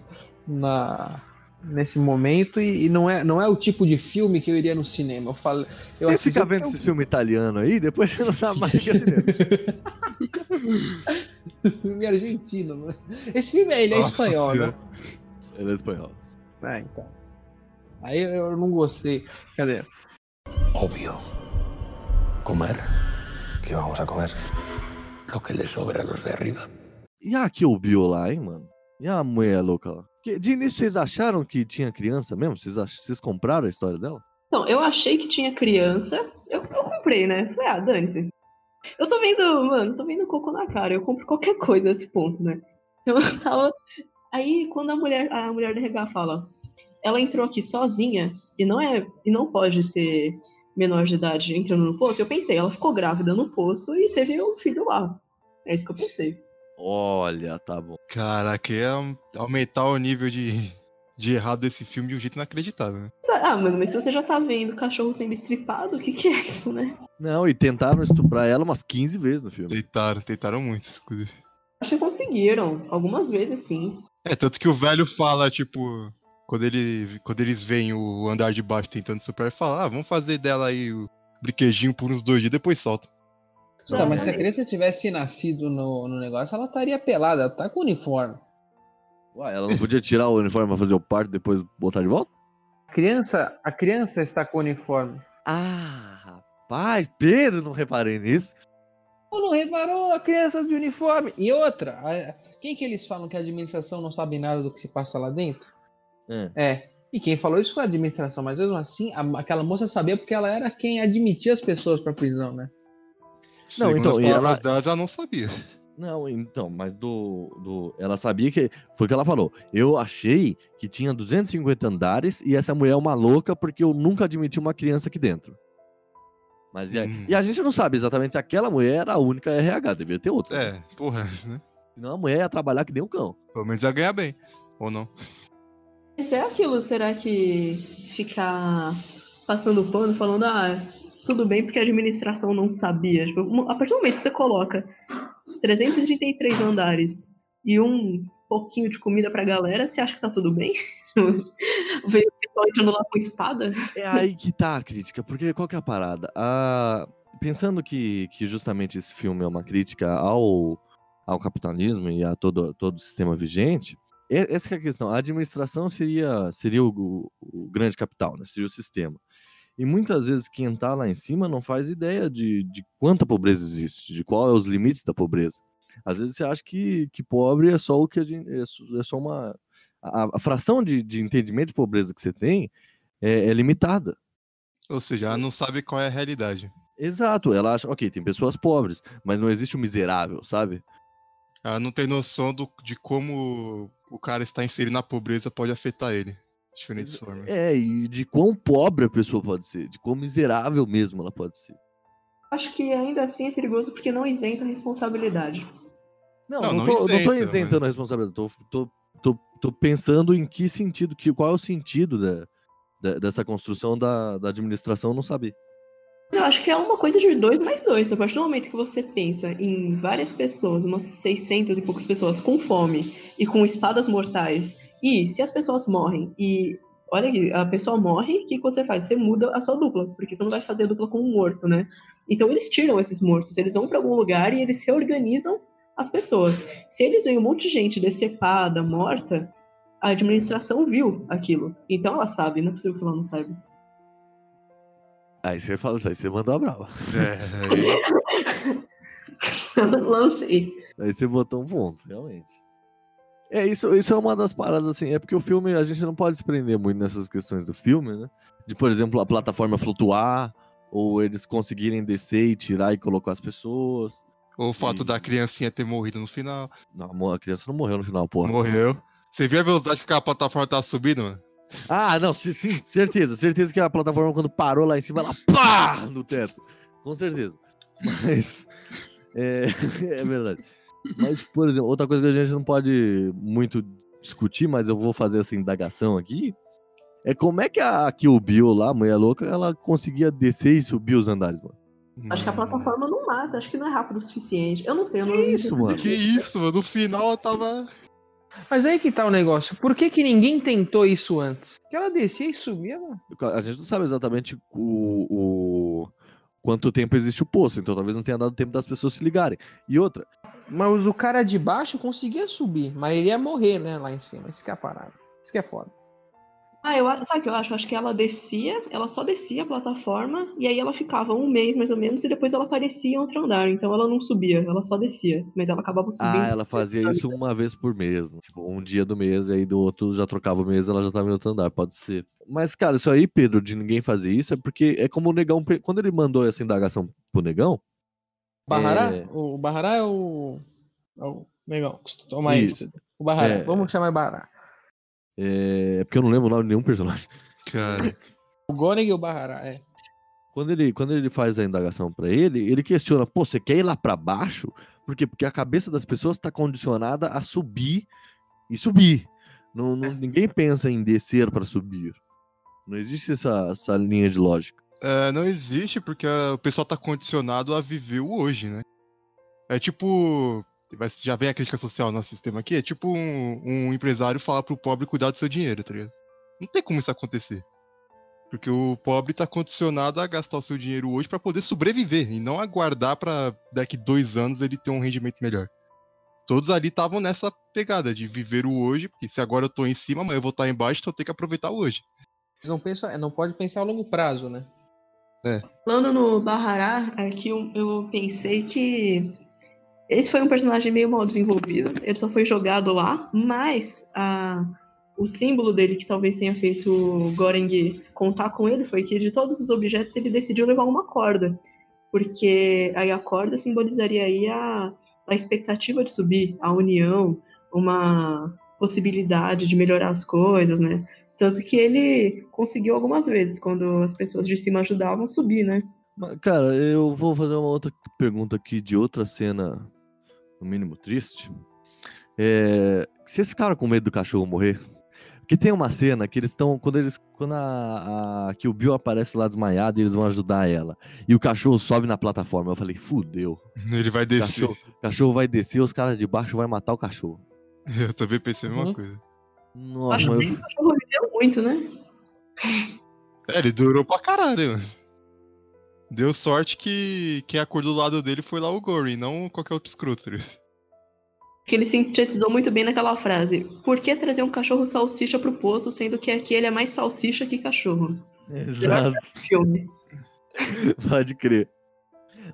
Speaker 3: na, nesse momento e, e não, é, não é o tipo de filme que eu iria no cinema. Eu falei, eu
Speaker 1: você fica
Speaker 3: o
Speaker 1: vendo
Speaker 3: que
Speaker 1: esse filme italiano aí, depois você não sabe mais o que é cinema. <laughs>
Speaker 3: filme argentino, né? Esse filme ele é
Speaker 2: Nossa
Speaker 3: espanhol, né?
Speaker 1: Ele é espanhol.
Speaker 3: Ah, então. Aí eu, não gostei. Cadê?
Speaker 5: Obvio. Comer. ¿Qué vamos a comer? Lo que le sobra a los de arriba.
Speaker 1: E a Kill Bill lá, hein, mano? E a mulher louca lá? Porque de início vocês acharam que tinha criança mesmo? Vocês, ach... vocês compraram a história dela?
Speaker 4: Então, eu achei que tinha criança. Eu, eu comprei, né? Falei, ah, dane-se. Eu tô vendo, mano, tô vendo coco na cara. Eu compro qualquer coisa nesse ponto, né? Então eu tava. Aí quando a mulher, a mulher da RH fala, ela entrou aqui sozinha e não é. E não pode ter menor de idade entrando no poço, eu pensei, ela ficou grávida no poço e teve um filho lá. É isso que eu pensei.
Speaker 1: Olha, tá bom.
Speaker 2: Caraca, ia aumentar o nível de, de errado desse filme de um jeito inacreditável, né?
Speaker 4: Ah, mano, mas se você já tá vendo cachorro sendo estripado, o que que é isso, né?
Speaker 1: Não, e tentaram estuprar ela umas 15 vezes no filme.
Speaker 2: Tentaram, tentaram muito, inclusive.
Speaker 4: Acho que conseguiram. Algumas vezes, sim.
Speaker 2: É, tanto que o velho fala, tipo, quando, ele, quando eles veem o andar de baixo tentando superar, ele fala, ah, vamos fazer dela aí o brinquedinho por uns dois dias, depois solta.
Speaker 3: Não, mas se a criança tivesse nascido no, no negócio, ela estaria pelada, ela tá com uniforme.
Speaker 1: Ué, ela não podia tirar o uniforme pra fazer o parto e depois botar de volta?
Speaker 3: A criança, a criança está com uniforme.
Speaker 1: Ah, rapaz, Pedro, não reparei nisso.
Speaker 3: Tu não reparou a criança de uniforme? E outra, a- quem que eles falam que a administração não sabe nada do que se passa lá dentro?
Speaker 1: É.
Speaker 3: É. E quem falou isso foi a administração, mas mesmo assim, a- aquela moça sabia porque ela era quem admitia as pessoas pra prisão, né?
Speaker 1: Não,
Speaker 2: Segundo
Speaker 1: então,
Speaker 2: as palavras
Speaker 1: ela-
Speaker 2: dela, ela não sabia.
Speaker 1: Não, então, mas do, do. Ela sabia que. Foi o que ela falou. Eu achei que tinha 250 andares e essa mulher é uma louca porque eu nunca admiti uma criança aqui dentro. Mas e a,
Speaker 2: Hum.
Speaker 1: e a gente não sabe exatamente se aquela mulher era a única RH, devia ter outra.
Speaker 2: É, porra, né?
Speaker 1: Senão a mulher ia trabalhar que nem um cão.
Speaker 2: Pelo menos ia ganhar bem. Ou não.
Speaker 4: Mas é aquilo, será que ficar passando pano, falando, ah, tudo bem porque a administração não sabia? Tipo, a partir do momento que você coloca 333 andares e um pouquinho de comida pra galera, você acha que tá tudo bem? <laughs> Veio o pessoal entrando lá com espada?
Speaker 1: É aí que tá a crítica, porque qual que é a parada? A- Pensando que, que justamente esse filme é uma crítica ao, ao capitalismo e a todo, todo o sistema vigente, essa é a questão. A administração seria, seria o, o grande capital, né? seria o sistema. E muitas vezes quem tá lá em cima não faz ideia de, de quanta pobreza existe, de qual é os limites da pobreza. Às vezes você acha que, que pobre é só o que a gente, é só- é só uma a, a fração de, de entendimento de pobreza que você tem é, é limitada.
Speaker 2: Ou seja, ela não sabe qual é a realidade.
Speaker 1: Exato, ela acha, ok, tem pessoas pobres, mas não existe o miserável, sabe?
Speaker 2: Ela não tem noção do, de como o cara está inserido na pobreza pode afetar ele. De diferentes formas.
Speaker 1: É, e de quão pobre a pessoa pode ser, de quão miserável mesmo ela pode ser.
Speaker 4: Acho que ainda assim é perigoso porque não isenta a responsabilidade.
Speaker 1: Não,
Speaker 2: Não,
Speaker 1: não, tô, não tô
Speaker 2: isenta,
Speaker 1: isentando a responsabilidade, tô, tô, tô, tô pensando em que sentido, que, qual é o sentido da, da- dessa construção da, da administração não saber.
Speaker 4: Mas eu acho que é uma coisa de dois mais dois. A partir do momento que você pensa em várias pessoas, umas 600 e poucas pessoas com fome e com espadas mortais, e se as pessoas morrem e olha aqui, a pessoa morre, o que que você faz? Você muda a sua dupla, porque você não vai fazer a dupla com um morto, né? Então eles tiram esses mortos, eles vão para algum lugar e eles reorganizam as pessoas. Se eles veem um monte de gente decepada, morta, a administração viu aquilo. Então ela sabe, não é possível que ela não saiba.
Speaker 1: Aí você fala, aí você mandou a brava.
Speaker 2: É, <laughs>
Speaker 4: Lancei.
Speaker 1: Aí você botou um ponto, realmente. É, isso, isso é uma das paradas, assim, é porque o filme, a gente não pode se prender muito nessas questões do filme, né? De, por exemplo, a plataforma flutuar, ou eles conseguirem descer e tirar e colocar as pessoas.
Speaker 2: Ou o fato
Speaker 1: E-
Speaker 2: da criancinha ter morrido no final.
Speaker 1: Não, a criança não morreu no final, porra.
Speaker 2: Morreu. Você viu a velocidade que a plataforma tava subindo, mano?
Speaker 1: Ah, não, sim, sim, certeza. Certeza que a plataforma, quando parou lá em cima, ela pá no teto. Com certeza. Mas. É, <laughs> é verdade. Mas, por exemplo, outra coisa que a gente não pode muito discutir, mas eu vou fazer essa indagação aqui, É como é que a Kill Bill lá, a mulher louca, ela conseguia descer e subir os andares, mano?
Speaker 4: Acho que a plataforma não mata, acho que não é rápido o suficiente. Eu não sei, eu não
Speaker 1: Que isso, mano?
Speaker 2: Que isso, mano? No final eu tava.
Speaker 3: Mas aí que tá o negócio. Por que, que ninguém tentou isso antes? Que ela descia e subia, mano.
Speaker 1: A gente não sabe exatamente o, o- quanto tempo existe o poço, então talvez não tenha dado tempo das pessoas se ligarem. E outra,
Speaker 3: Mas o cara de baixo conseguia subir, mas ele ia morrer, né, lá em cima. Isso que é a parada. Isso que é foda.
Speaker 4: Ah, eu acho, sabe o que eu acho? Eu acho que ela descia, ela só descia a plataforma, e aí ela ficava um mês mais ou menos, e depois ela aparecia em outro andar. Então ela não subia, ela só descia. Mas ela acabava subindo.
Speaker 1: ah, ela fazia isso uma vez por mês, né? tipo, um dia do mês, e aí do outro já trocava o mês, ela já tava em outro andar, pode ser. Mas, cara, isso aí, Pedro, de ninguém fazer isso, é porque é como o Negão, quando ele mandou essa indagação pro Negão,
Speaker 3: Barrará?
Speaker 1: É.
Speaker 3: O Barrará é o. É o negão. Toma
Speaker 1: Isso.
Speaker 3: isso. O Barrará.
Speaker 1: É.
Speaker 3: Vamos chamar de Barrará.
Speaker 1: É porque eu não lembro o nome de nenhum personagem.
Speaker 2: Cara.
Speaker 3: O Goreng e o Barrará, é.
Speaker 1: Quando ele, quando ele faz a indagação pra ele, ele questiona, pô, você quer ir lá pra baixo? Por quê? Porque a cabeça das pessoas tá condicionada a subir e subir. Não, não- ninguém pensa em descer pra subir. Não existe essa, essa linha de lógica.
Speaker 2: É, não existe porque o pessoal tá condicionado a viver o hoje, né? É tipo. Vai- Já vem a crítica social no nosso sistema aqui. É tipo um, um empresário falar pro pobre cuidar do seu dinheiro, tá ligado? Não tem como isso acontecer. Porque o pobre tá condicionado a gastar o seu dinheiro hoje pra poder sobreviver e não aguardar pra daqui dois anos ele ter um rendimento melhor. Todos ali estavam nessa pegada de viver o hoje, porque se agora eu tô em cima, amanhã eu vou estar embaixo, então eu tenho que aproveitar o hoje.
Speaker 3: Não, pensam, não pode pensar a longo prazo, né?
Speaker 4: Falando no Bahará, aqui eu, eu pensei que esse foi um personagem meio mal desenvolvido. Ele só foi jogado lá, mas a, o símbolo dele que talvez tenha feito Goreng contar com ele foi que de todos os objetos ele decidiu levar uma corda. Porque aí a corda simbolizaria aí a, a expectativa de subir, a união, uma possibilidade de melhorar as coisas, né? Tanto que ele conseguiu algumas vezes, quando as pessoas de cima ajudavam, subir, né?
Speaker 1: Cara, eu vou fazer uma outra pergunta aqui de outra cena, no mínimo triste. É, vocês ficaram com medo do cachorro morrer? Porque tem uma cena que eles estão. Quando eles. Quando a, a. Que o Bill aparece lá desmaiado e eles vão ajudar ela. E o cachorro sobe na plataforma. Eu falei, fudeu.
Speaker 2: Ele vai
Speaker 1: O
Speaker 2: descer.
Speaker 1: cachorro, o cachorro vai descer, os caras de baixo vai matar o cachorro. <laughs>
Speaker 2: Eu também pensei a mesma
Speaker 3: Uhum.
Speaker 2: coisa.
Speaker 1: Nossa,
Speaker 4: Acho
Speaker 1: mas
Speaker 4: que
Speaker 1: eu-
Speaker 4: o cachorro viveu muito, né?
Speaker 2: É, ele durou pra caralho, mano. Deu sorte que quem acordou do lado dele foi lá o Gory, não qualquer outro ligado?
Speaker 4: Que ele sintetizou muito bem naquela frase. Por que trazer um cachorro salsicha pro poço, sendo que aqui ele é mais salsicha que cachorro?
Speaker 1: Exato,
Speaker 4: Filme. <laughs>
Speaker 1: pode crer.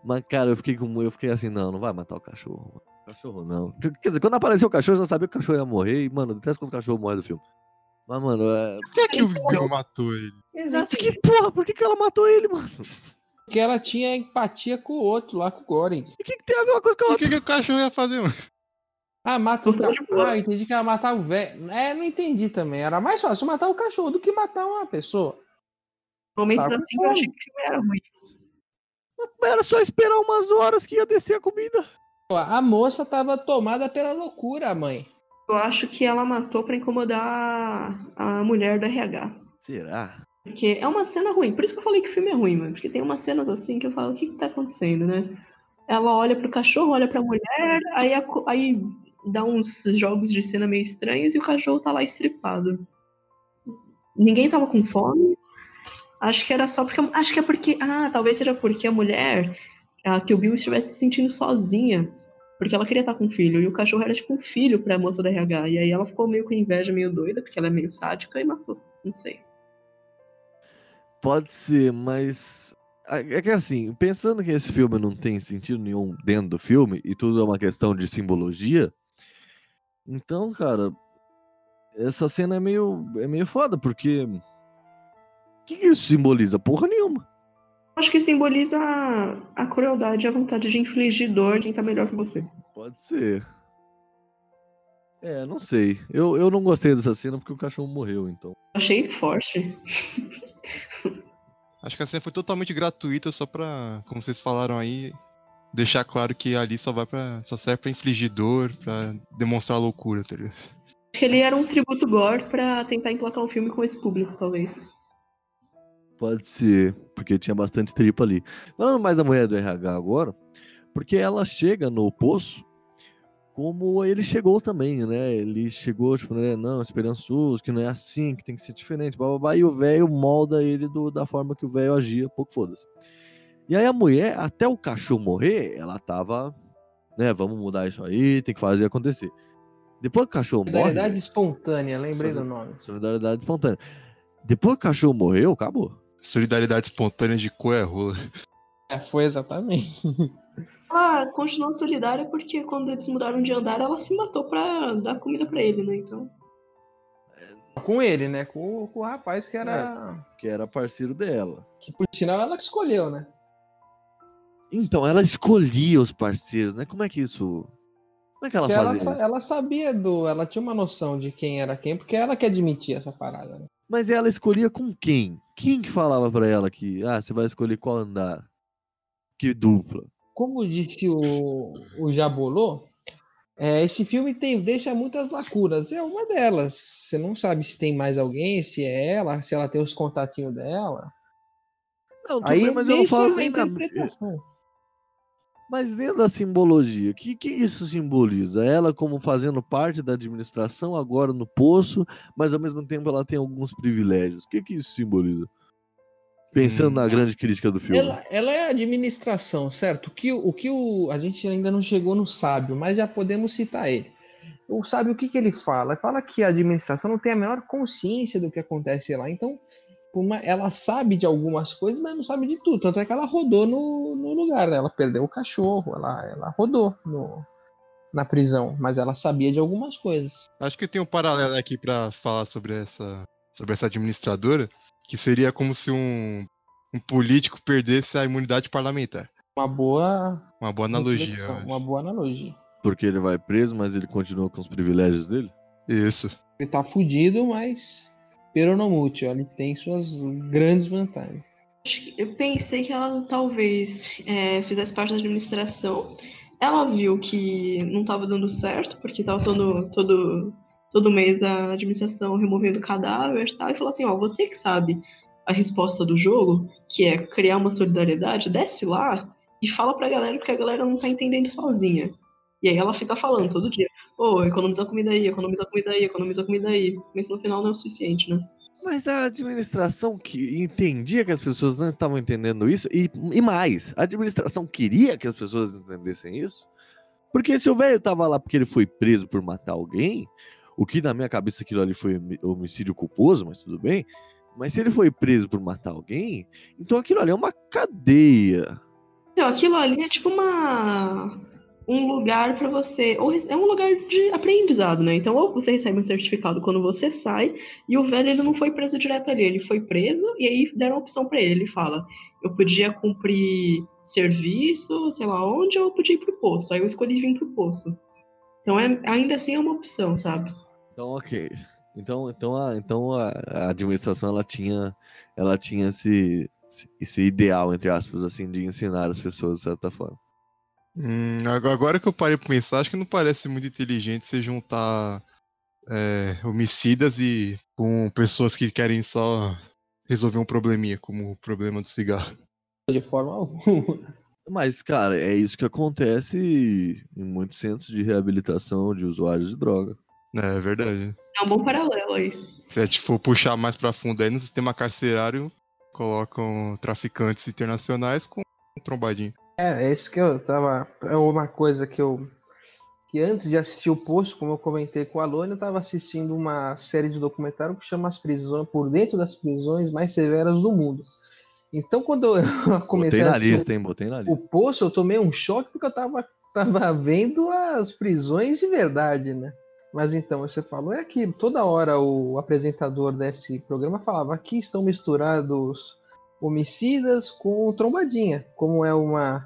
Speaker 1: Mas, cara, eu fiquei com. Eu fiquei assim, não, não vai matar o cachorro. mano. Cachorro não. Quer dizer, quando apareceu o cachorro, eu já sabia que o cachorro ia morrer. E, mano, detesto quando o cachorro morre do filme. Mas, mano, é.
Speaker 2: Por que, que o Bill matou ele?
Speaker 1: Exato, que porra, por que, que ela matou ele, mano?
Speaker 3: Porque ela tinha empatia com o outro lá, com o Goreng.
Speaker 1: E o que, que tem a ver uma coisa com a
Speaker 2: O
Speaker 1: outra?
Speaker 2: que, que o cachorro ia fazer, mano?
Speaker 3: Ah, mata o
Speaker 4: de
Speaker 3: cachorro.
Speaker 4: boa.
Speaker 3: Ah, entendi que ela matava o velho. É, não entendi também. Era mais fácil matar o cachorro do que matar uma pessoa.
Speaker 4: Momentos
Speaker 3: Tá
Speaker 4: assim eu achei que o filme era ruim.
Speaker 1: Era só esperar umas horas que ia descer a comida.
Speaker 3: A moça tava tomada pela loucura, mãe.
Speaker 4: Eu acho que ela matou pra incomodar a mulher do RH.
Speaker 1: Será?
Speaker 4: Porque é uma cena ruim. Por isso que eu falei que o filme é ruim, mano. Porque tem umas cenas assim que eu falo, o que que tá acontecendo, né? Ela olha pro cachorro, olha pra mulher, aí, a aí dá uns jogos de cena meio estranhos e o cachorro tá lá estripado. Ninguém tava com fome. Acho que era só porque. Acho que é porque. Ah, talvez seja porque a mulher, a que o Bill estivesse se sentindo sozinha. Porque ela queria estar com o filho. E o cachorro era tipo um filho pra moça da RH. E aí ela ficou meio com inveja, meio doida, porque ela é meio sádica e matou. Não sei.
Speaker 1: Pode ser, mas. É que assim, pensando que esse filme não tem sentido nenhum dentro do filme e tudo é uma questão de simbologia, então, cara, essa cena é meio, é meio foda, porque. O que, que isso simboliza? Porra nenhuma.
Speaker 4: Acho que simboliza a, a crueldade e a vontade de infligir dor de quem tá melhor que você.
Speaker 1: Pode ser. É, não sei. Eu, eu não gostei dessa cena porque o cachorro morreu, então.
Speaker 4: Achei forte. <laughs>
Speaker 2: Acho que a cena foi totalmente gratuita, só pra, como vocês falaram aí, deixar claro que ali só vai para só serve pra infligir dor, pra demonstrar loucura, tá ligado?
Speaker 4: que ele era um tributo gore pra tentar emplacar um filme com esse público, talvez.
Speaker 1: Pode ser, porque tinha bastante tripa ali. Falando mais da mulher do RH agora, porque ela chega no poço como ele chegou também, né? Ele chegou, tipo, né? Não, esperançoso, que não é assim, que tem que ser diferente, blá, blá, blá, e o velho molda ele do, da forma que o velho agia, pouco foda-se. E aí a mulher, até o cachorro morrer, ela tava, né? Vamos mudar isso aí, tem que fazer acontecer. Depois que o cachorro morre.
Speaker 3: Solidariedade espontânea, lembrei do nome.
Speaker 1: Solidariedade espontânea. Depois que o cachorro morreu, acabou.
Speaker 2: Solidariedade espontânea de cu é rola.
Speaker 3: É, foi exatamente. <laughs>
Speaker 4: Ela continuou solidária porque quando eles mudaram de andar, ela se matou pra dar comida pra ele, né? Então.
Speaker 3: Com ele, né? Com, com o rapaz que era.
Speaker 1: Que era parceiro dela.
Speaker 3: Que por sinal ela que escolheu, né?
Speaker 1: Então, ela escolhia os parceiros, né? Como é que isso. Como é que ela
Speaker 3: Porque ela,
Speaker 1: fazia isso?
Speaker 3: ela sabia do. Ela tinha uma noção de quem era quem, porque ela que admitia essa parada, né?
Speaker 1: Mas ela escolhia com quem? Quem que falava pra ela que, ah, você vai escolher qual andar? Que dupla?
Speaker 3: Como disse o, o Jabolô, é, esse filme tem, deixa muitas lacunas. É uma delas. Você não sabe se tem mais alguém, se é ela, se ela tem os contatinhos dela.
Speaker 1: Não, tudo
Speaker 3: Aí
Speaker 1: bem, mas eu não falo nem
Speaker 3: interpretação.
Speaker 1: Mas dentro da simbologia, o que, que isso simboliza? Ela como fazendo parte da administração, agora no poço, mas ao mesmo tempo ela tem alguns privilégios. O que, que isso simboliza? Pensando
Speaker 2: Hum.
Speaker 1: na grande crítica do filme.
Speaker 3: Ela, ela é administração, certo? O que, o que o, a gente ainda não chegou no sábio, mas já podemos citar ele. O sábio, o que, que ele fala? Ele fala que a administração não tem a menor consciência do que acontece lá. Então, uma- ela sabe de algumas coisas, mas não sabe de tudo. Tanto é que ela rodou no, no lugar, né? Ela perdeu o cachorro, ela, ela rodou no, na prisão, mas ela sabia de algumas coisas.
Speaker 2: Acho que tem um paralelo aqui pra falar sobre essa, sobre essa administradora, que seria como se um, um político perdesse a imunidade parlamentar.
Speaker 3: Uma boa
Speaker 2: Uma boa analogia.
Speaker 3: uma boa analogia.
Speaker 1: Porque ele vai preso, mas ele continua com os privilégios dele?
Speaker 2: Isso.
Speaker 3: Ele tá fudido, mas peronomútil, ele tem suas grandes vantagens.
Speaker 4: Eu pensei que ela talvez é, fizesse parte da administração. Ela viu que não estava dando certo, porque estava todo, todo, todo mês a administração removendo cadáver e tal, e falou assim: Ó, você que sabe a resposta do jogo, que é criar uma solidariedade, desce lá e fala pra galera, porque a galera não tá entendendo sozinha. E aí ela fica falando todo dia: Ô, economiza comida aí, economiza comida aí, economiza comida aí. Mas no final não é o suficiente, né?
Speaker 1: Mas a administração que entendia que as pessoas não estavam entendendo isso, e, e mais, a administração queria que as pessoas entendessem isso. Porque se o velho tava lá porque ele foi preso por matar alguém, o que na minha cabeça aquilo ali foi homi- homicídio culposo, mas tudo bem. Mas se ele foi preso por matar alguém, então aquilo ali é uma cadeia.
Speaker 4: Então, aquilo ali é tipo uma um lugar pra você, ou é um lugar de aprendizado, né? Então, ou você recebe um certificado quando você sai, e o velho ele não foi preso direto ali, ele foi preso e aí deram a opção pra ele, ele fala: "Eu podia cumprir serviço, sei lá onde, ou eu podia ir pro poço". Aí eu escolhi vir pro poço. Então, é, ainda assim é uma opção, sabe?
Speaker 1: Então, ok. Então, então, a, então a, a administração ela tinha, ela tinha esse, esse ideal, entre aspas, assim, de ensinar as pessoas de certa forma.
Speaker 2: Hum, ag- agora que eu parei pra pensar, acho que não parece muito inteligente você juntar é, homicidas e com pessoas que querem só resolver um probleminha, como o problema do cigarro.
Speaker 3: De forma alguma.
Speaker 1: Mas, cara, é isso que acontece em muitos centros de reabilitação de usuários de droga.
Speaker 2: É verdade.
Speaker 4: É um bom paralelo aí.
Speaker 2: Se a gente for puxar mais pra fundo aí no sistema carcerário, colocam traficantes internacionais com um trombadinho.
Speaker 3: É, é isso que eu tava. É uma coisa que eu. Que antes de assistir o Poço, como eu comentei com a Alone, eu tava assistindo uma série de documentário que chama As Prisões, Por Dentro das Prisões Mais Severas do Mundo. Então, quando eu <laughs> comecei
Speaker 1: Botei
Speaker 3: a
Speaker 1: na
Speaker 3: assistir
Speaker 1: lista, hein? Botei na
Speaker 3: o
Speaker 1: lista.
Speaker 3: Poço, eu tomei um choque porque eu tava, tava vendo as prisões de verdade, né? Mas então, você falou é aquilo. Toda hora o apresentador desse programa falava: aqui estão misturados homicidas com trombadinha. Como é uma.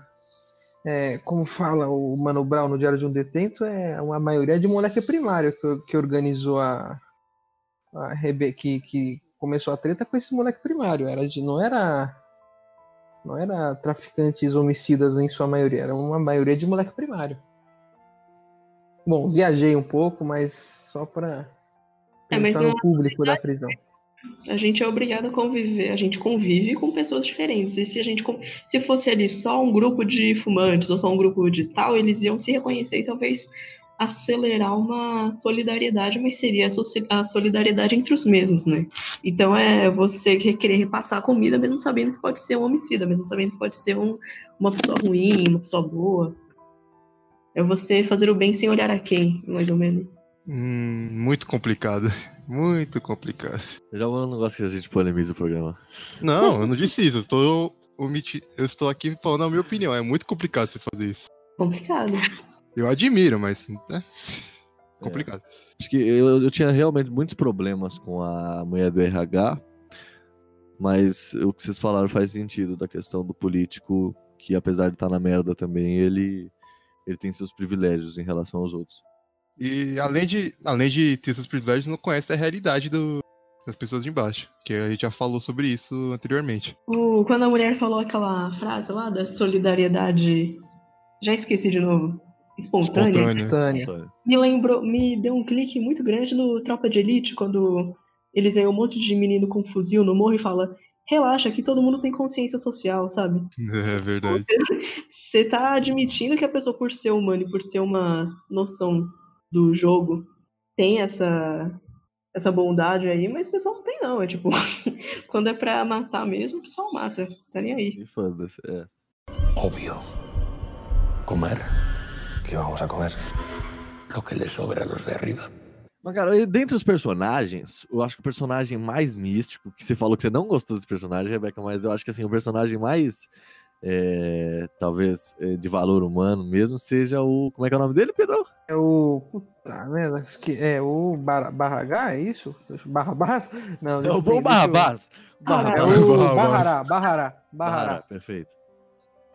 Speaker 3: é, como fala o Mano Brown no Diário de um Detento, é uma maioria de moleque primário que, que organizou a. a rebe- que, que começou a treta com esse moleque primário. Era de, não era não era traficantes homicidas em sua maioria, era uma maioria de moleque primário. Bom, viajei um pouco, mas só para
Speaker 4: É,
Speaker 3: Pensar
Speaker 4: não-
Speaker 3: no público da prisão.
Speaker 4: A gente é obrigado a conviver, a gente convive com pessoas diferentes. E se a gente se fosse ali só um grupo de fumantes ou só um grupo de tal, eles iam se reconhecer e talvez acelerar uma solidariedade, mas seria a solidariedade entre os mesmos, né? Então é você que querer repassar a comida mesmo sabendo que pode ser um homicida, mesmo sabendo que pode ser um- uma pessoa ruim, uma pessoa boa. É você fazer o bem sem olhar a quem, mais ou menos.
Speaker 2: Hum, muito complicado. <laughs> Muito complicado.
Speaker 1: Já não gosto que a gente polemize o programa.
Speaker 2: Não, eu não disse isso. Eu, tô omiti... eu estou aqui falando a minha opinião. É muito complicado você fazer isso.
Speaker 4: Complicado.
Speaker 2: Eu admiro, mas é complicado.
Speaker 1: Acho que eu, eu tinha realmente muitos problemas com a mulher do RH, mas o que vocês falaram faz sentido da questão do político, que apesar de estar na merda também, ele, ele tem seus privilégios em relação aos outros.
Speaker 2: E além de, além de ter seus privilégios, não conhece a realidade do- das pessoas de embaixo. Que a gente já falou sobre isso anteriormente.
Speaker 4: O- quando a mulher falou aquela frase lá da solidariedade, já esqueci de novo, espontânea,
Speaker 2: Espontânea.
Speaker 1: Antônio.
Speaker 4: me lembrou, me deu um clique muito grande no Tropa de Elite, quando eles veem um monte de menino com fuzil no morro e fala relaxa, que todo mundo tem consciência social, sabe?
Speaker 2: É verdade.
Speaker 4: Você tá admitindo que a pessoa, por ser humana e por ter uma noção do jogo, tem essa, essa bondade aí, mas o pessoal não tem, não. É tipo, <laughs> quando é pra matar mesmo, o pessoal mata. Tá nem aí.
Speaker 1: Foda-se, é.
Speaker 5: Obvio. Comer. ¿Qué vamos a comer? Lo que le sobra a los de arriba.
Speaker 1: Mas, cara, e dentre os personagens, eu acho que o personagem mais místico, que você falou que você não gostou desse personagem, Rebeca, mas eu acho que assim, o personagem mais, é, talvez, é, de valor humano mesmo, seja o. Como é que é o nome dele, Pedro?
Speaker 3: É o. Puta merda. acho que É o Bar Barragá, é isso? Barrabás? Não,
Speaker 1: É o bom
Speaker 3: eu-
Speaker 1: Barrabás.
Speaker 3: É o
Speaker 2: Barrabás.
Speaker 3: Barrará, Barrará, Barrará,
Speaker 1: perfeito.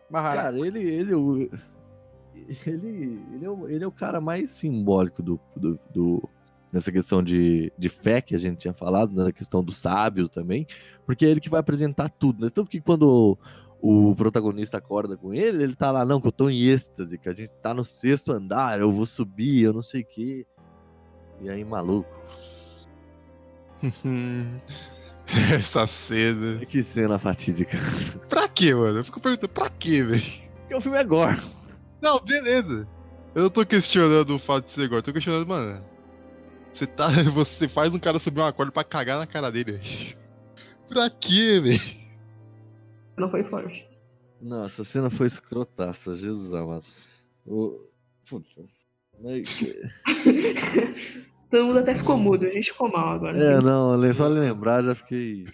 Speaker 3: Barrará.
Speaker 1: Cara, ele, ele, é o- ele, ele, é o, ele é o cara mais simbólico do, do, do- nessa questão de, de fé que a gente tinha falado, na questão do sábio também, porque é ele que vai apresentar tudo, né? Tanto que quando o, protagonista acorda com ele, ele tá lá, não, que eu tô em êxtase, que a gente tá no sexto andar, eu vou subir, eu não sei o quê. E aí, maluco, <laughs>
Speaker 2: Essa cena.
Speaker 1: que cena fatídica.
Speaker 2: Pra quê, mano? Eu fico perguntando, pra quê, velho?
Speaker 1: Porque o filme é gore.
Speaker 2: Não, beleza. Eu não tô questionando o fato de ser eu tô questionando, mano. Você tá. <laughs> Você faz um cara subir uma corda pra cagar na cara dele. Pra quê, velho?
Speaker 4: Não foi forte.
Speaker 1: Nossa, a cena foi escrotaça, Jesus amado. O... Puta. <laughs>
Speaker 4: Todo mundo até ficou mudo, a gente ficou mal agora.
Speaker 1: É, não, só lembrar já fiquei.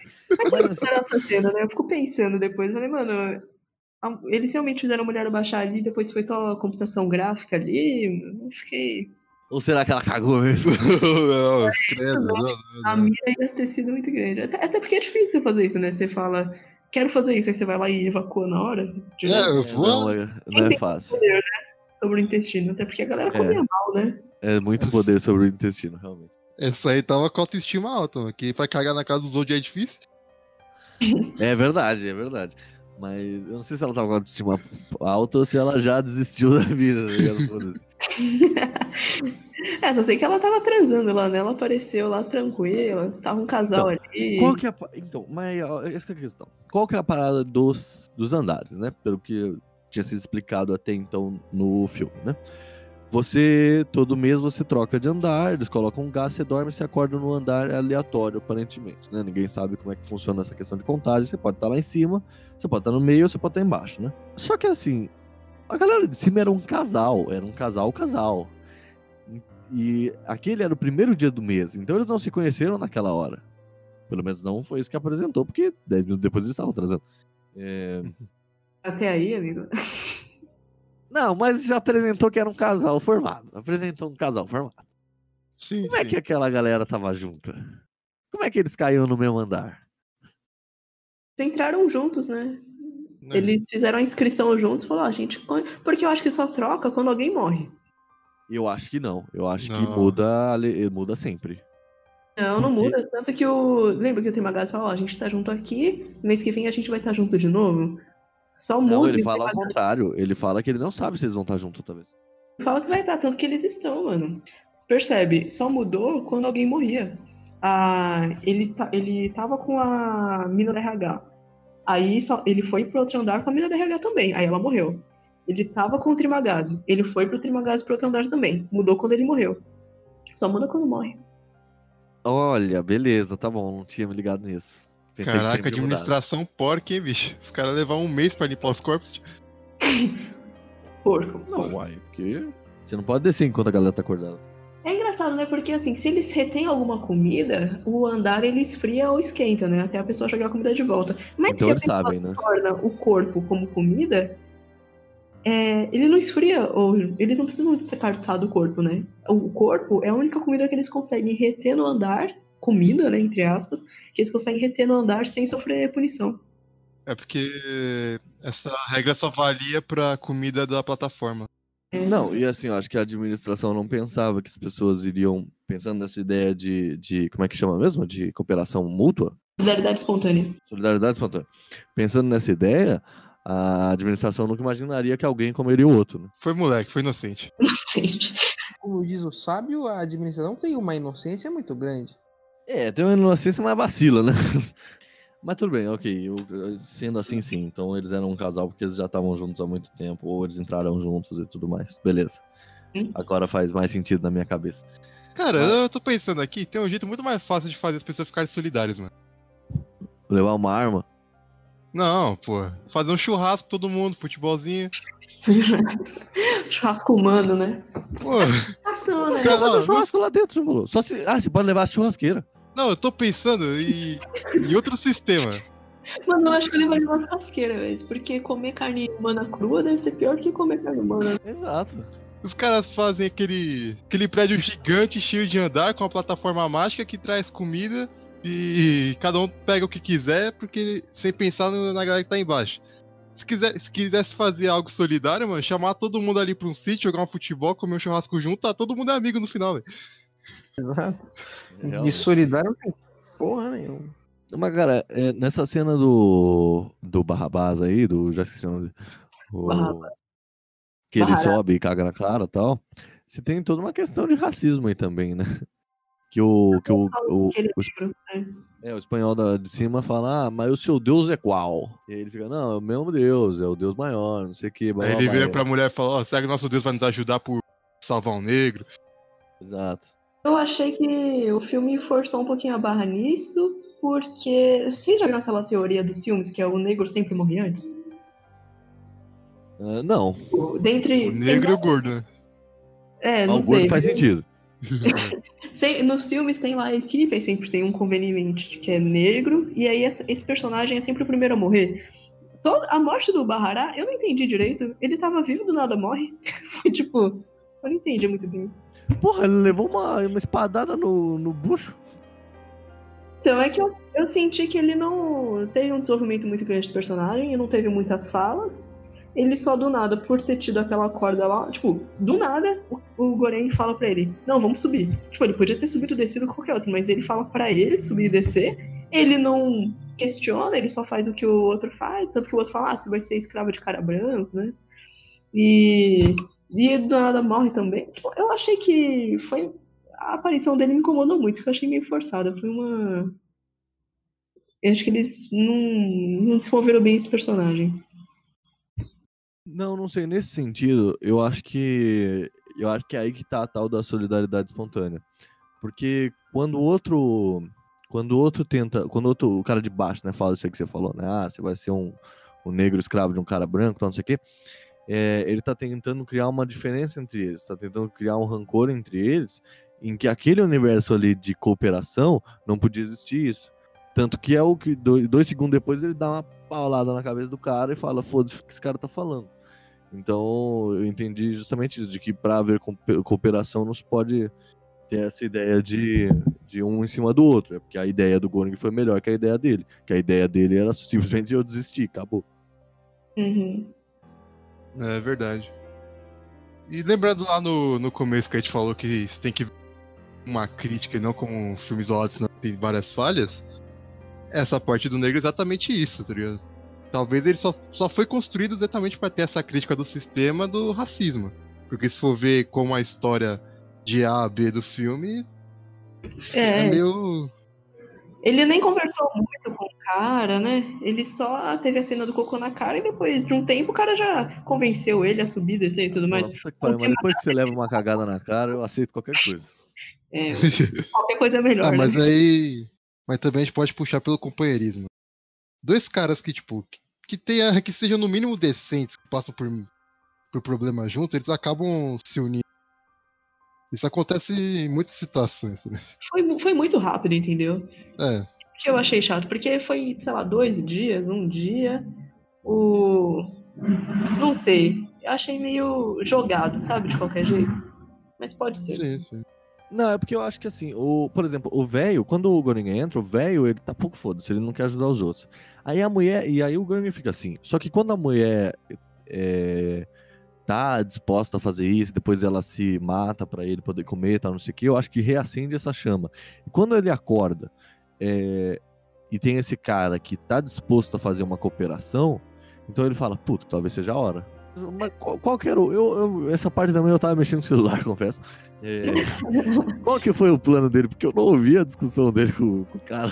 Speaker 1: Mas, assim,
Speaker 4: Essa essa cena, né? Eu fico pensando depois, eu falei, mano, eles realmente fizeram a mulher baixar ali, depois foi só a computação gráfica ali. Eu fiquei.
Speaker 1: Ou será que ela cagou mesmo? <laughs>
Speaker 2: não, credo, não, não,
Speaker 4: A mira ia ter sido muito grande. Até, até porque é difícil fazer isso, né? Você fala, quero fazer isso, aí você vai lá e evacua na hora.
Speaker 2: É, eu
Speaker 1: É,
Speaker 2: vou.
Speaker 1: não, é, não é fácil.
Speaker 4: Sobre o intestino. Até porque a galera
Speaker 1: É.
Speaker 4: comia mal, né?
Speaker 1: É muito poder sobre o intestino, realmente.
Speaker 2: Essa aí tava com autoestima alta, mano. Que pra cagar na casa dos outros é difícil.
Speaker 1: É verdade, é verdade. Mas eu não sei se ela tava com a autoestima alta ou se ela já desistiu da vida. Foda-se. <laughs>
Speaker 4: É, só sei que ela tava transando lá, né? Ela apareceu lá tranquila, tava um casal ali.
Speaker 1: Qual que é a. Então, mas essa é a questão. Qual que é a parada dos, dos andares, né? Pelo que tinha sido explicado até então no filme, né? Você, todo mês, você troca de andar, eles colocam um gás, você dorme e você acorda no andar aleatório, aparentemente, né? Ninguém sabe como é que funciona essa questão de contagem. Você pode estar lá em cima, você pode estar no meio ou você pode estar embaixo, né? Só que assim, a galera de cima era um casal, era um casal, casal. E aquele era o primeiro dia do mês, então eles não se conheceram naquela hora. Pelo menos não foi isso que apresentou, porque 10 minutos depois eles estavam trazendo. É,
Speaker 4: Até aí, amigo. <laughs>
Speaker 1: Não, mas apresentou que era um casal formado. Apresentou um casal formado.
Speaker 2: Sim,
Speaker 1: Como é
Speaker 2: sim.
Speaker 1: que aquela galera tava junta? Como é que eles caíram no mesmo andar?
Speaker 4: Eles entraram juntos, né?
Speaker 2: Né?
Speaker 4: Eles fizeram a inscrição juntos e falaram, ah, gente, porque eu acho que só troca quando alguém morre.
Speaker 1: Eu acho que não. Eu acho que
Speaker 2: Não.
Speaker 1: muda, ale- muda sempre.
Speaker 4: Não, não muda. Tanto que o. Lembra que o Temagaz falou, ó, a gente tá junto aqui, mês que vem a gente vai estar junto de novo? Só.
Speaker 1: Não, ele
Speaker 4: o
Speaker 1: fala ao contrário. Ele fala que ele não sabe se eles vão estar juntos outra vez.
Speaker 4: fala que vai estar, tanto que eles estão, mano. Percebe? Só mudou quando alguém morria. a, ele, ta- ele tava com a mina da RH. Aí só, ele foi pro outro andar com a mina da RH também. Aí ela morreu. Ele tava com o Trimagazi. Ele foi pro Trimagazi pro outro andar também. Mudou quando ele morreu. Só muda quando morre.
Speaker 1: Olha, beleza, tá bom, não tinha me ligado nisso. Pensei
Speaker 2: Caraca, administração porca, hein, bicho? Os caras levar um mês pra limpar os corpos. <laughs>
Speaker 4: Porco.
Speaker 1: Não, uai, porque você não pode descer enquanto a galera tá acordada.
Speaker 4: É engraçado, né? Porque assim, se eles retêm alguma comida, o andar ele esfria ou esquenta, né? Até a pessoa jogar a comida de volta. Mas
Speaker 1: Então
Speaker 4: se
Speaker 1: eles sabem, né?
Speaker 4: torna o corpo como comida, é, ele não esfria, ou eles não precisam descartar do corpo, né? O corpo é a única comida que eles conseguem reter no andar, comida, né? Entre aspas, que eles conseguem reter no andar sem sofrer punição.
Speaker 2: É porque essa regra só valia pra comida da plataforma.
Speaker 1: Não, e assim, eu acho que a administração não pensava que as pessoas iriam, pensando nessa ideia de, de como é que chama mesmo? De cooperação mútua?
Speaker 4: Solidariedade espontânea.
Speaker 1: Solidariedade espontânea. Pensando nessa ideia, a administração nunca imaginaria que alguém comeria o outro, né?
Speaker 2: Foi moleque, foi inocente.
Speaker 4: Inocente.
Speaker 3: Como diz o sábio, a administração tem uma inocência muito grande.
Speaker 1: É, tem uma inocência, mas vacila, né? <laughs> Mas tudo bem, ok. eu- sendo assim, sim. Então eles eram um casal porque eles já estavam juntos há muito tempo, ou eles entraram juntos e tudo mais. Beleza.
Speaker 4: Hum.
Speaker 1: Agora faz mais sentido na minha cabeça.
Speaker 2: Cara, eu tô pensando aqui, tem um jeito muito mais fácil de fazer as pessoas ficarem solidárias, mano.
Speaker 1: Levar uma arma.
Speaker 2: Não, pô. Fazer um churrasco, todo mundo, futebolzinho. <laughs>
Speaker 4: Churrasco humano, né?
Speaker 2: Pô,
Speaker 4: Ação, né?
Speaker 1: Fazer
Speaker 2: ó,
Speaker 1: churrasco lá dentro, tipo, Só se. Ah, você pode levar a churrasqueira.
Speaker 2: Não, eu tô pensando em, em outro sistema.
Speaker 4: Mano, eu acho que ele vai numa churrasqueira, velho. Porque comer carne humana crua deve ser pior que comer carne humana.
Speaker 1: Exato.
Speaker 2: Os caras fazem aquele, aquele prédio gigante cheio de andar com uma plataforma mágica que traz comida e cada um pega o que quiser, porque sem pensar no- na galera que tá embaixo. Se, quiser, se quisesse fazer algo solidário, mano, chamar todo mundo ali pra um sítio, jogar um futebol, comer um churrasco junto, tá todo mundo é amigo no final, velho.
Speaker 3: Exato. De solidário não tem porra nenhuma.
Speaker 1: Mas, cara, é, nessa cena do, do Barrabás aí, do. Já esqueci o nome. O, que ele sobe e caga na cara e tal. Você tem toda uma questão de racismo aí também, né? <laughs> Que o. Que o, o, o,
Speaker 4: né?
Speaker 1: é, o espanhol da, de cima fala, ah, mas o seu Deus é qual? E aí ele fica, não, é o mesmo Deus, é o Deus maior, não sei o que. Blá,
Speaker 2: Aí ele vira pra mulher e fala, ó, será que nosso Deus vai nos ajudar por salvar um negro?
Speaker 1: Exato.
Speaker 4: Eu achei que o filme forçou um pouquinho a barra nisso, porque. Vocês já viram aquela teoria dos filmes que é o negro sempre morre antes?
Speaker 1: Ah, não,
Speaker 4: Dentre.
Speaker 2: O negro e o gordo, né?
Speaker 4: É,
Speaker 1: Ah,
Speaker 4: não
Speaker 1: o gordo
Speaker 4: sei.
Speaker 1: faz sentido. <laughs>
Speaker 4: Nos filmes tem lá a equipe, sempre tem um conveniente que é negro, e aí esse, esse personagem é sempre o primeiro a morrer. Toda, a morte do Bahará, eu não entendi direito. Ele tava vivo, do nada morre. <laughs> Foi tipo. Eu não entendi muito bem.
Speaker 1: Porra, ele levou uma, uma espadada no, no bucho.
Speaker 4: Então é que eu, eu senti que ele não teve um desenvolvimento muito grande do personagem, ele não teve muitas falas. Ele só do nada, por ter tido aquela corda lá, tipo, do nada, o, o fala pra ele: Não, vamos subir. Tipo, ele podia ter subido e descido qualquer outro, mas ele fala pra ele subir e descer. Ele não questiona, ele só faz o que o outro faz. Tanto que o outro fala: Ah, você vai ser escravo de cara branco, né? E, e do nada morre também. Tipo, eu achei que foi a aparição dele me incomodou muito, porque eu achei meio forçada. Foi uma. Eu acho que eles não, não desenvolveram bem esse personagem.
Speaker 1: Não, não sei. Nesse sentido, eu acho que. Eu acho que é aí que tá a tal da solidariedade espontânea. Porque quando o outro. Quando o outro tenta. Quando o, outro, o cara de baixo, né, fala isso aí que você falou, né? Ah, você vai ser um, um negro escravo de um cara branco, tal, não sei o quê. É, ele tá tentando criar uma diferença entre eles, tá tentando criar um rancor entre eles, em que aquele universo ali de cooperação não podia existir isso. Tanto que é o que dois, dois segundos depois ele dá uma paulada na cabeça do cara e fala: foda-se o que esse cara tá falando. Então eu entendi justamente isso, de que para haver co- cooperação não se pode ter essa ideia de, de um em cima do outro. É porque a ideia do Goreng foi melhor que a ideia dele. Que a ideia dele era simplesmente eu desistir, acabou.
Speaker 4: Uhum.
Speaker 2: É verdade. E lembrando lá no, no começo que a gente falou que tem que ver uma crítica e não como um filme isolado, senão tem várias falhas. Essa parte do negro é exatamente isso, tá ligado? Talvez ele só, só foi construído exatamente pra ter essa crítica do sistema do racismo. Porque se for ver como a história de A a B do filme, É,
Speaker 4: É,
Speaker 2: meio.
Speaker 4: ele nem conversou muito com cara, né? Ele só teve a cena do cocô na cara e depois de um tempo o cara já convenceu ele a subir, descer e tudo mais.
Speaker 1: Que pariu, mas depois que você leva uma cagada na cara, eu aceito qualquer coisa.
Speaker 4: É, <laughs> qualquer coisa é melhor,
Speaker 2: ah,
Speaker 4: né?
Speaker 2: mas aí. Mas também a gente pode puxar pelo companheirismo. Dois caras que, tipo, que, que, tenha, que sejam no mínimo decentes, que passam por, por problema junto, eles acabam se unindo. Isso acontece em muitas situações, né?
Speaker 4: Foi, foi muito rápido, entendeu?
Speaker 2: É.
Speaker 4: Que eu achei chato, porque foi, sei lá, dois dias, um dia. O. Não sei. Eu achei meio jogado, sabe? De qualquer jeito. Mas pode ser.
Speaker 2: Sim, sim.
Speaker 1: Não, é porque eu acho que assim, o, por exemplo, o velho, quando o Goringen entra, o velho, ele tá pouco foda-se, ele não quer ajudar os outros. Aí a mulher, e aí o Goringen fica assim. Só que quando a mulher é, tá disposta a fazer isso, depois ela se mata pra ele poder comer, tal, não sei o que, eu acho que reacende essa chama. E quando ele acorda é, e tem esse cara que tá disposto a fazer uma cooperação, então ele fala, puta, talvez seja a hora. Mas qual, qual que era o. Eu, eu- essa parte da manhã eu tava mexendo no celular, <laughs> confesso. É, <laughs> qual que foi o plano dele? Porque eu não ouvi a discussão dele com, com o cara.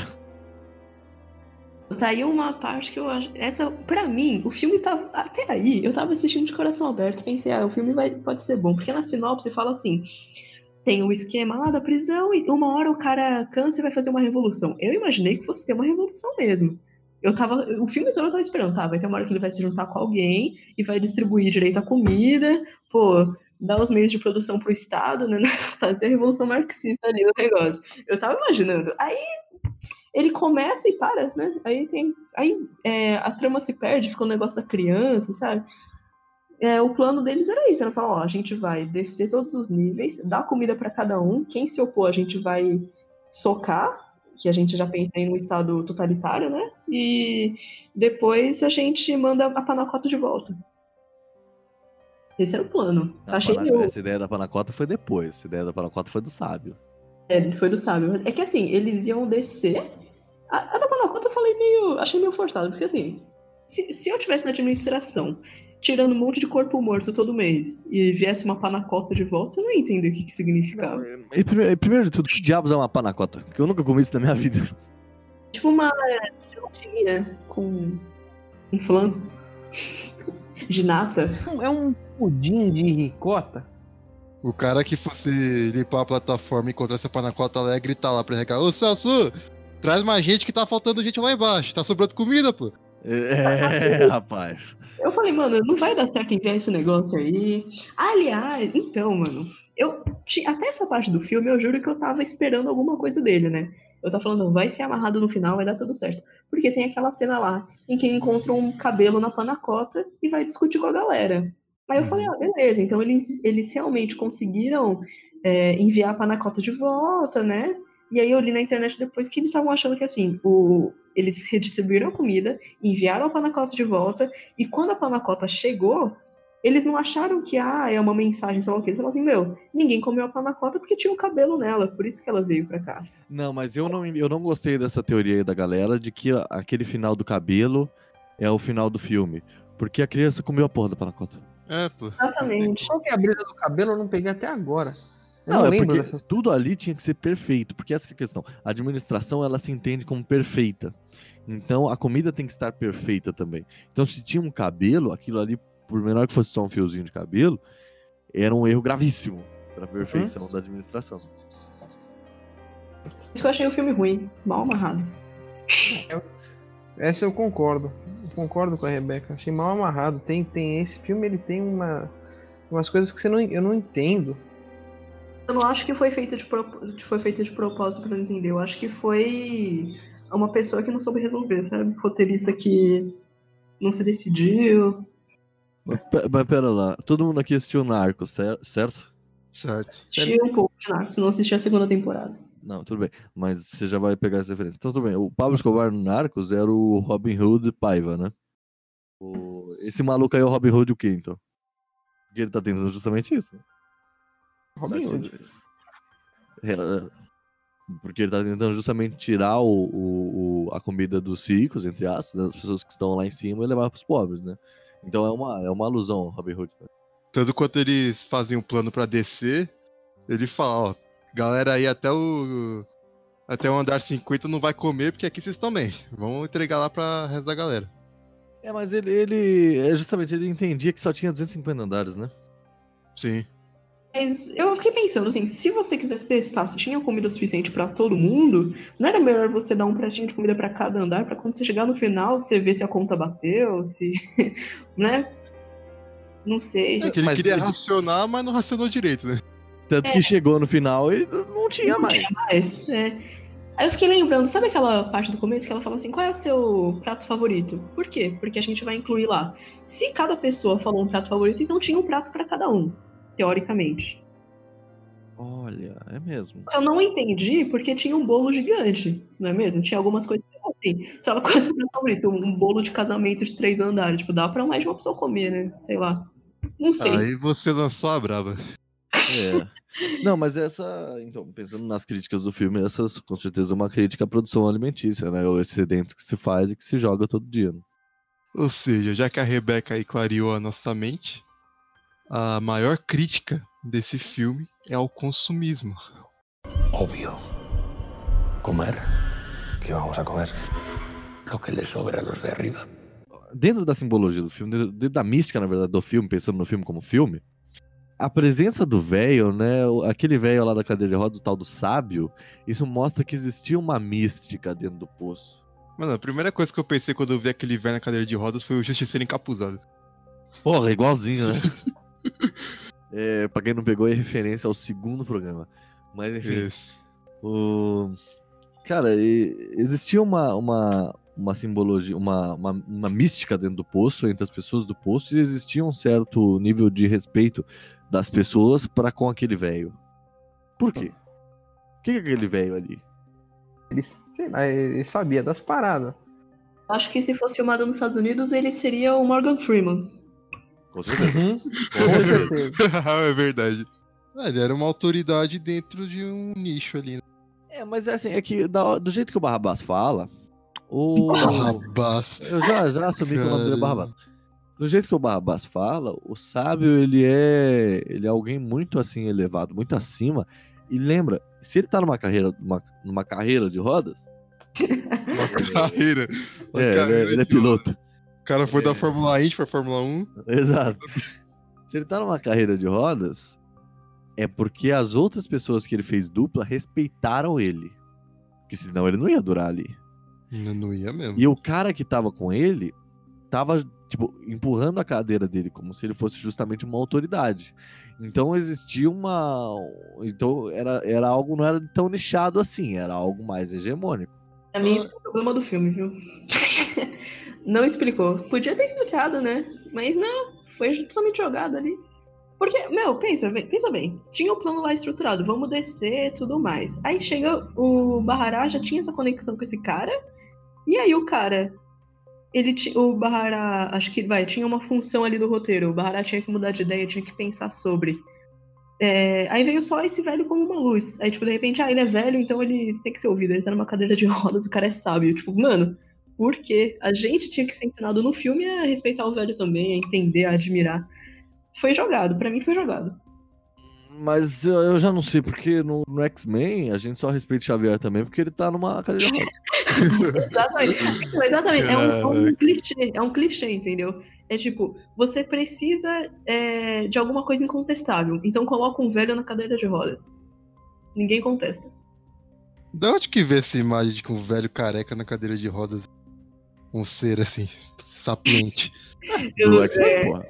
Speaker 4: Tá aí uma parte que eu acho. Essa, pra mim, o filme tava. Até aí, eu tava assistindo de coração aberto. Pensei, ah, o filme vai, pode ser bom. Porque na sinopse fala assim: tem o esquema lá da prisão e uma hora o cara cansa e vai fazer uma revolução. Eu imaginei que fosse ter uma revolução mesmo. Eu tava. O filme todo eu tava esperando, tá? Vai ter uma hora que ele vai se juntar com alguém e vai distribuir direito à comida, pô, dar os meios de produção pro Estado, né? <laughs> Fazer a revolução marxista ali no negócio. Eu tava imaginando. Aí ele começa e para, né? Aí tem. Aí é, a trama se perde, fica o negócio da criança, sabe? É, o plano deles era isso, era falar, ó, a gente vai descer todos os níveis, dar comida para cada um, quem se opor a gente vai socar, que a gente já pensa em um estado totalitário, né? E depois a gente manda a panacota de volta. Esse era o plano.
Speaker 1: A
Speaker 4: Achei
Speaker 1: pana-. Essa ideia da panacota foi depois. Essa ideia da panacota foi do sábio.
Speaker 4: É, foi do sábio. É que assim, eles iam descer. A, a da Panacota eu falei meio. Achei meio forçado, porque assim, se, se eu tivesse na administração, tirando um monte de corpo morto todo mês, e viesse uma panacota de volta, eu não ia entender o que, que significava.
Speaker 1: E prime- primeiro de tudo, que diabos é uma panacota? Porque eu nunca comi isso na minha vida.
Speaker 4: Tipo uma gelatina com um flan de nata.
Speaker 3: É um pudim de ricota.
Speaker 2: O cara que fosse limpar a plataforma e encontrar essa panacota lá ia gritar lá pra regar. Ô Celso, traz mais gente que tá faltando gente lá embaixo. Tá sobrando comida, pô.
Speaker 1: É, rapaz.
Speaker 4: Eu falei, mano, não vai dar certo enviar esse negócio aí. Aliás, então, mano, eu até essa parte do filme eu juro que eu tava esperando alguma coisa dele, né? Eu tava falando, vai ser amarrado no final, vai dar tudo certo. Porque tem aquela cena lá em que ele encontra um cabelo na panacota e vai discutir com a galera. Aí eu falei, ah, beleza, então eles, eles realmente conseguiram é, enviar a panacota de volta, né? E aí eu li na internet depois que eles estavam achando que assim, o, eles redistribuíram a comida, enviaram a panacota de volta, e quando a panacota chegou, eles não acharam que, ah, é uma mensagem, sei lá o quê. Eles falaram assim, meu, ninguém comeu a panacota porque tinha um cabelo nela, por isso que ela veio pra cá.
Speaker 1: Não, mas eu não, eu não gostei dessa teoria aí da galera de que aquele final do cabelo é o final do filme. Porque a criança comeu a porra da panacota.
Speaker 2: É, pô.
Speaker 4: Exatamente.
Speaker 3: Qual que é a brisa do cabelo? Eu não peguei até agora. Eu
Speaker 1: Não,
Speaker 3: não,
Speaker 1: é
Speaker 3: lembro
Speaker 1: porque
Speaker 3: dessas.
Speaker 1: tudo ali tinha que ser perfeito, porque essa que é a questão. A administração, ela se entende como perfeita. Então, a comida tem que estar perfeita também. Então, se tinha um cabelo, aquilo ali, por menor que fosse só um fiozinho de cabelo, era um erro gravíssimo para a perfeição da administração.
Speaker 4: Isso que eu achei o filme ruim, mal amarrado.
Speaker 3: Essa eu concordo. Eu concordo com a Rebeca. Achei mal amarrado. Tem, tem esse filme, ele tem uma, umas coisas que você não, eu não entendo.
Speaker 4: Eu não acho que foi feito de, pro- foi feito de propósito pra não entender. Eu acho que foi uma pessoa que não soube resolver, sabe? Roteirista que não se decidiu.
Speaker 1: Mas, mas pera lá, todo mundo aqui assistiu Narcos, cer- certo?
Speaker 2: Certo.
Speaker 4: Tinha um pouco de Narcos, não assisti a segunda temporada.
Speaker 1: Não, tudo bem. Mas você já vai pegar essa referência. Então, tudo bem. O Pablo Escobar no Narcos era o Robin Hood Paiva, né? O- Esse maluco aí é o Robin Hood o quê, então? Porque ele tá tentando justamente isso. né?
Speaker 3: Robin? Hood.
Speaker 1: É, Porque ele tá tentando justamente tirar o, o- o- a comida dos ricos, entre aspas, das pessoas que estão lá em cima e levar pros pobres, né? Então é uma, é uma alusão ao Robin Hood. né?
Speaker 2: Tanto quanto eles fazem um plano pra descer, ele fala, ó, Galera aí até o. Até o andar 50 não vai comer, porque aqui vocês também. Vamos entregar lá pra resto da galera.
Speaker 1: É, mas ele, ele. É justamente, ele entendia que só tinha 250 andares, né?
Speaker 2: Sim.
Speaker 4: Mas eu fiquei pensando assim, se você quisesse testar se tinha comida suficiente pra todo mundo, não era melhor você dar um pratinho de comida pra cada andar, pra quando você chegar no final, você ver se a conta bateu, se, <laughs> né? Não sei.
Speaker 2: É que ele
Speaker 1: Mas
Speaker 2: queria
Speaker 1: ele-
Speaker 2: racionar, mas não racionou direito, né?
Speaker 1: Tanto que chegou no final e não tinha mais.
Speaker 4: Mas, é. Aí eu fiquei lembrando, sabe aquela parte do começo que ela fala assim, qual é o seu prato favorito? Por quê? Porque a gente vai incluir lá. Se cada pessoa falou um prato favorito, então tinha um prato pra cada um, teoricamente.
Speaker 1: Olha, é mesmo.
Speaker 4: Eu não entendi porque tinha um bolo gigante, não é mesmo? Tinha algumas coisas que eram assim. Ela quase favorito, um bolo de casamento de três andares, tipo, dá pra mais de uma pessoa comer, né? Sei lá. Não sei.
Speaker 2: Aí você lançou a brava.
Speaker 1: É. Não, mas essa. Então, pensando nas críticas do filme, essa com certeza é uma crítica à produção alimentícia, né? O excedente que se faz e que se joga todo dia. né?
Speaker 2: Ou seja, já que a Rebeca aí clareou a nossa mente, a maior crítica desse filme é ao consumismo.
Speaker 5: Obvio. ¿Comer? ¿Qué vamos a comer? Lo que le sobra a los de arriba.
Speaker 1: Dentro da simbologia do filme, dentro- da mística, na verdade, do filme, pensando no filme como filme, a presença do velho, né? Aquele velho lá da cadeira de rodas, o tal do sábio, isso mostra que existia uma mística dentro do poço.
Speaker 2: Mano, a primeira coisa que eu pensei quando eu vi aquele velho na cadeira de rodas foi o Justiceiro encapuzado.
Speaker 1: Porra, igualzinho, né? <laughs> é, pra quem não pegou, é referência ao segundo programa. Mas enfim.
Speaker 2: Esse.
Speaker 1: O... Cara, e- existia uma, uma, uma simbologia, uma, uma, uma mística dentro do poço, entre as pessoas do poço, e existia um certo nível de respeito das pessoas para com aquele velho. Por quê? O que, que é aquele velho ali?
Speaker 3: Ele, sei lá, ele sabia das paradas.
Speaker 4: Acho que se fosse filmado nos Estados Unidos, ele seria o Morgan Freeman.
Speaker 1: Com certeza.
Speaker 3: Com
Speaker 1: Com certeza. <laughs>
Speaker 2: é verdade. Ele era uma autoridade dentro de um nicho ali. Né?
Speaker 1: É, mas é assim, é que da- do jeito que o Barrabás fala, o.
Speaker 2: Barrabás.
Speaker 1: Eu já, já assumi que o nome dele é
Speaker 2: Caramba.
Speaker 1: Barrabás. Do jeito que o Barrabás fala, o sábio, ele é, ele é alguém muito assim elevado, muito acima. E lembra, se ele tá numa carreira, numa, numa carreira de rodas,
Speaker 2: Uma carreira. Uma
Speaker 1: é, ele, é,
Speaker 2: carreira
Speaker 1: ele é piloto.
Speaker 2: O cara foi
Speaker 1: É.
Speaker 2: da Fórmula Indy pra Fórmula 1.
Speaker 1: Exato. Se ele tá numa carreira de rodas, é porque as outras pessoas que ele fez dupla respeitaram ele. Porque senão ele não ia durar ali.
Speaker 2: Não, não ia mesmo.
Speaker 1: E o cara que tava com ele tava, tipo, empurrando a cadeira dele, como se ele fosse justamente uma autoridade. Então existia uma. Então era, era algo, não era tão nichado assim, era algo mais hegemônico.
Speaker 4: Pra mim, isso é o problema do filme, viu? <laughs> não explicou. Podia ter explicado, né? Mas não, foi totalmente jogado ali. Porque, meu, pensa pensa bem. Tinha o plano lá estruturado, vamos descer tudo mais. Aí chega o Bahará, já tinha essa conexão com esse cara. E aí o cara. Ele o Bahará, acho que vai, tinha uma função ali do roteiro. O Bahará tinha que mudar de ideia, tinha que pensar sobre. É, aí veio só esse velho como uma luz. Aí, tipo, de repente, ah, ele é velho, então ele tem que ser ouvido. Ele tá numa cadeira de rodas, o cara é sábio. Tipo, mano, por quê? A gente tinha que ser ensinado no filme a respeitar o velho também, a entender, a admirar. Foi jogado, pra mim foi jogado.
Speaker 1: Mas eu, já não sei, porque no, no X-Men a gente só respeita o Xavier também, porque ele tá numa cadeira <laughs> de rodas.
Speaker 4: Exatamente. Exatamente. É um, é um clichê, é um clichê, entendeu? É tipo, você precisa é, de alguma coisa incontestável. Então coloca um velho na cadeira de rodas. Ninguém contesta.
Speaker 2: Da onde que vê essa imagem de um velho careca na cadeira de rodas? Um ser assim, sapiente. <laughs>
Speaker 1: Do
Speaker 4: Eu-
Speaker 1: X-Men,
Speaker 4: é,
Speaker 1: porra.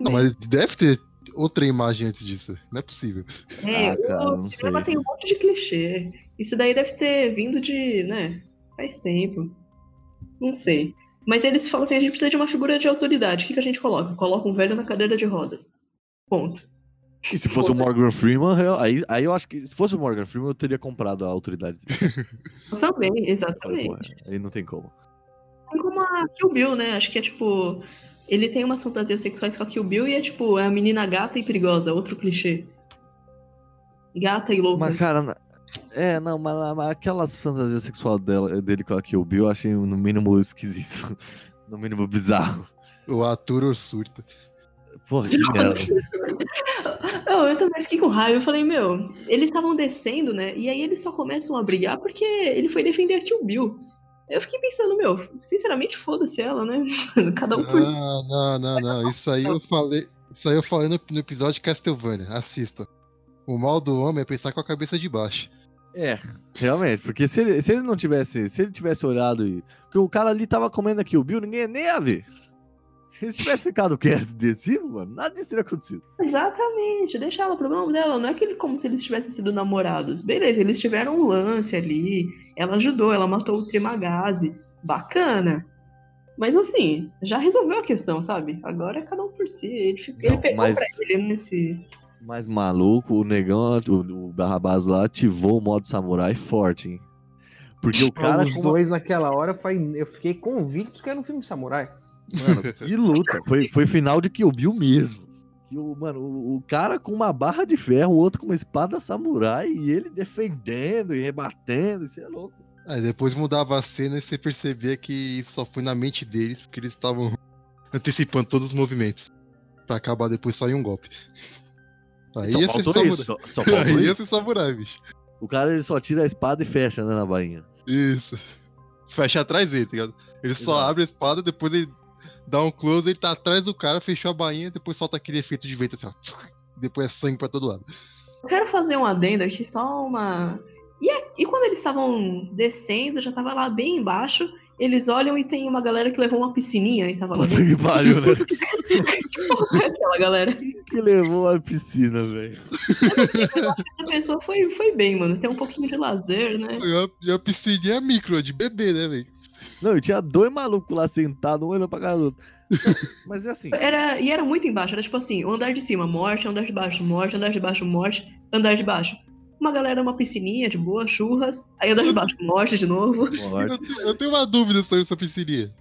Speaker 2: Não, mas deve ter outra imagem antes disso. Não é possível.
Speaker 4: É,
Speaker 1: Ah, cara,
Speaker 4: o cinema
Speaker 1: sei.
Speaker 4: tem um monte de clichê. Isso daí deve ter vindo de, né, faz tempo. Não sei. Mas eles falam assim, a gente precisa de uma figura de autoridade. O que, que a gente coloca? Coloca um velho na cadeira de rodas. Ponto.
Speaker 1: E se fosse o Morgan Freeman, eu- aí, aí eu acho que se fosse o Morgan Freeman, eu teria comprado a autoridade dele. <laughs>
Speaker 4: Também, exatamente.
Speaker 1: aí não tem como.
Speaker 4: A Kill Bill, né? Acho que é tipo. Ele tem umas fantasias sexuais com a Kill Bill e é tipo, é a menina gata e perigosa, outro clichê. Gata e louca.
Speaker 1: Mas, cara, é, não, mas, mas aquelas fantasias sexuais dela, dele com a Kill Bill, eu achei no mínimo esquisito. <laughs> No mínimo bizarro.
Speaker 2: O ator surta.
Speaker 1: Porra, que merda. <laughs>
Speaker 4: eu, eu também fiquei com raiva. Eu falei, meu, eles estavam descendo, né? E aí eles só começam a brigar porque ele foi defender a Kill Bill. Eu fiquei pensando, meu, sinceramente, foda-se ela, né? <laughs> Cada um por si.
Speaker 2: Ah, não, não, não. Isso aí eu falei. Isso aí eu falei no, no episódio de Castlevania. Assista. O mal do homem é pensar com a cabeça de baixo.
Speaker 1: É, realmente, porque se ele, se ele não tivesse, se ele tivesse olhado e. Porque o cara ali tava comendo aqui o Bill, ninguém nem ia ver. Se tivesse ficado quieto e descido, mano, nada disso teria acontecido.
Speaker 4: Exatamente, deixa ela, o problema dela. Não é que ele, como se eles tivessem sido namorados. Beleza, eles tiveram um lance ali. Ela ajudou, ela matou o Trimagazi. Bacana. Mas assim, já resolveu a questão, sabe? Agora é cada um por si. Ele, fica- ele
Speaker 1: Não,
Speaker 4: pegou
Speaker 1: mas-
Speaker 4: pra ele nesse.
Speaker 1: Mas maluco, o negão, o, o Barrabás lá ativou o modo samurai forte, hein? Porque o cara.
Speaker 3: Os dois naquela hora, foi, eu fiquei convicto que era um filme de samurai.
Speaker 1: Mano, que luta. Foi, foi final de Kill Bill mesmo. Que o, mano, o, o cara com uma barra de ferro, o outro com uma espada samurai e ele defendendo e rebatendo. Isso é louco.
Speaker 2: Aí depois mudava a cena e você percebia que isso só foi na mente deles, porque eles estavam antecipando todos os movimentos. Pra acabar depois sair um golpe. Aí
Speaker 1: só
Speaker 2: ia ser samurai.
Speaker 1: isso. Só, só
Speaker 2: Aí ia ser samurai, bicho.
Speaker 1: O cara ele só tira a espada e fecha, né, na bainha.
Speaker 2: Isso. Fecha atrás dele, tá ligado? Ele só
Speaker 1: Exato.
Speaker 2: abre a espada, depois ele dá um close, ele tá atrás do cara, fechou a bainha, depois solta aquele efeito de vento assim, ó. Depois é sangue pra todo lado.
Speaker 4: Eu quero fazer um adendo aqui, só uma. E, a- e quando eles estavam descendo, já tava lá bem embaixo. Eles olham e tem uma galera que levou uma piscininha e tava lá
Speaker 1: Puta
Speaker 4: dentro.
Speaker 1: que pariu, né?
Speaker 4: Aquela galera.
Speaker 1: que levou a piscina, velho.
Speaker 4: A pessoa foi, foi bem, mano. Tem um pouquinho de lazer, né?
Speaker 2: E a, e a piscininha micro, de bebê, né, velho?
Speaker 1: Não, e tinha dois malucos lá sentados, um olhando pra cara do outro. Mas é assim.
Speaker 4: Era, e era muito embaixo, era tipo assim, o andar de cima, morte, andar de baixo, morte, andar de baixo, morte, andar de baixo. Uma galera, uma piscininha de boa, churras, aí andar de baixo, morte de novo. <laughs>
Speaker 1: morte.
Speaker 2: Eu, eu tenho uma dúvida sobre essa piscininha.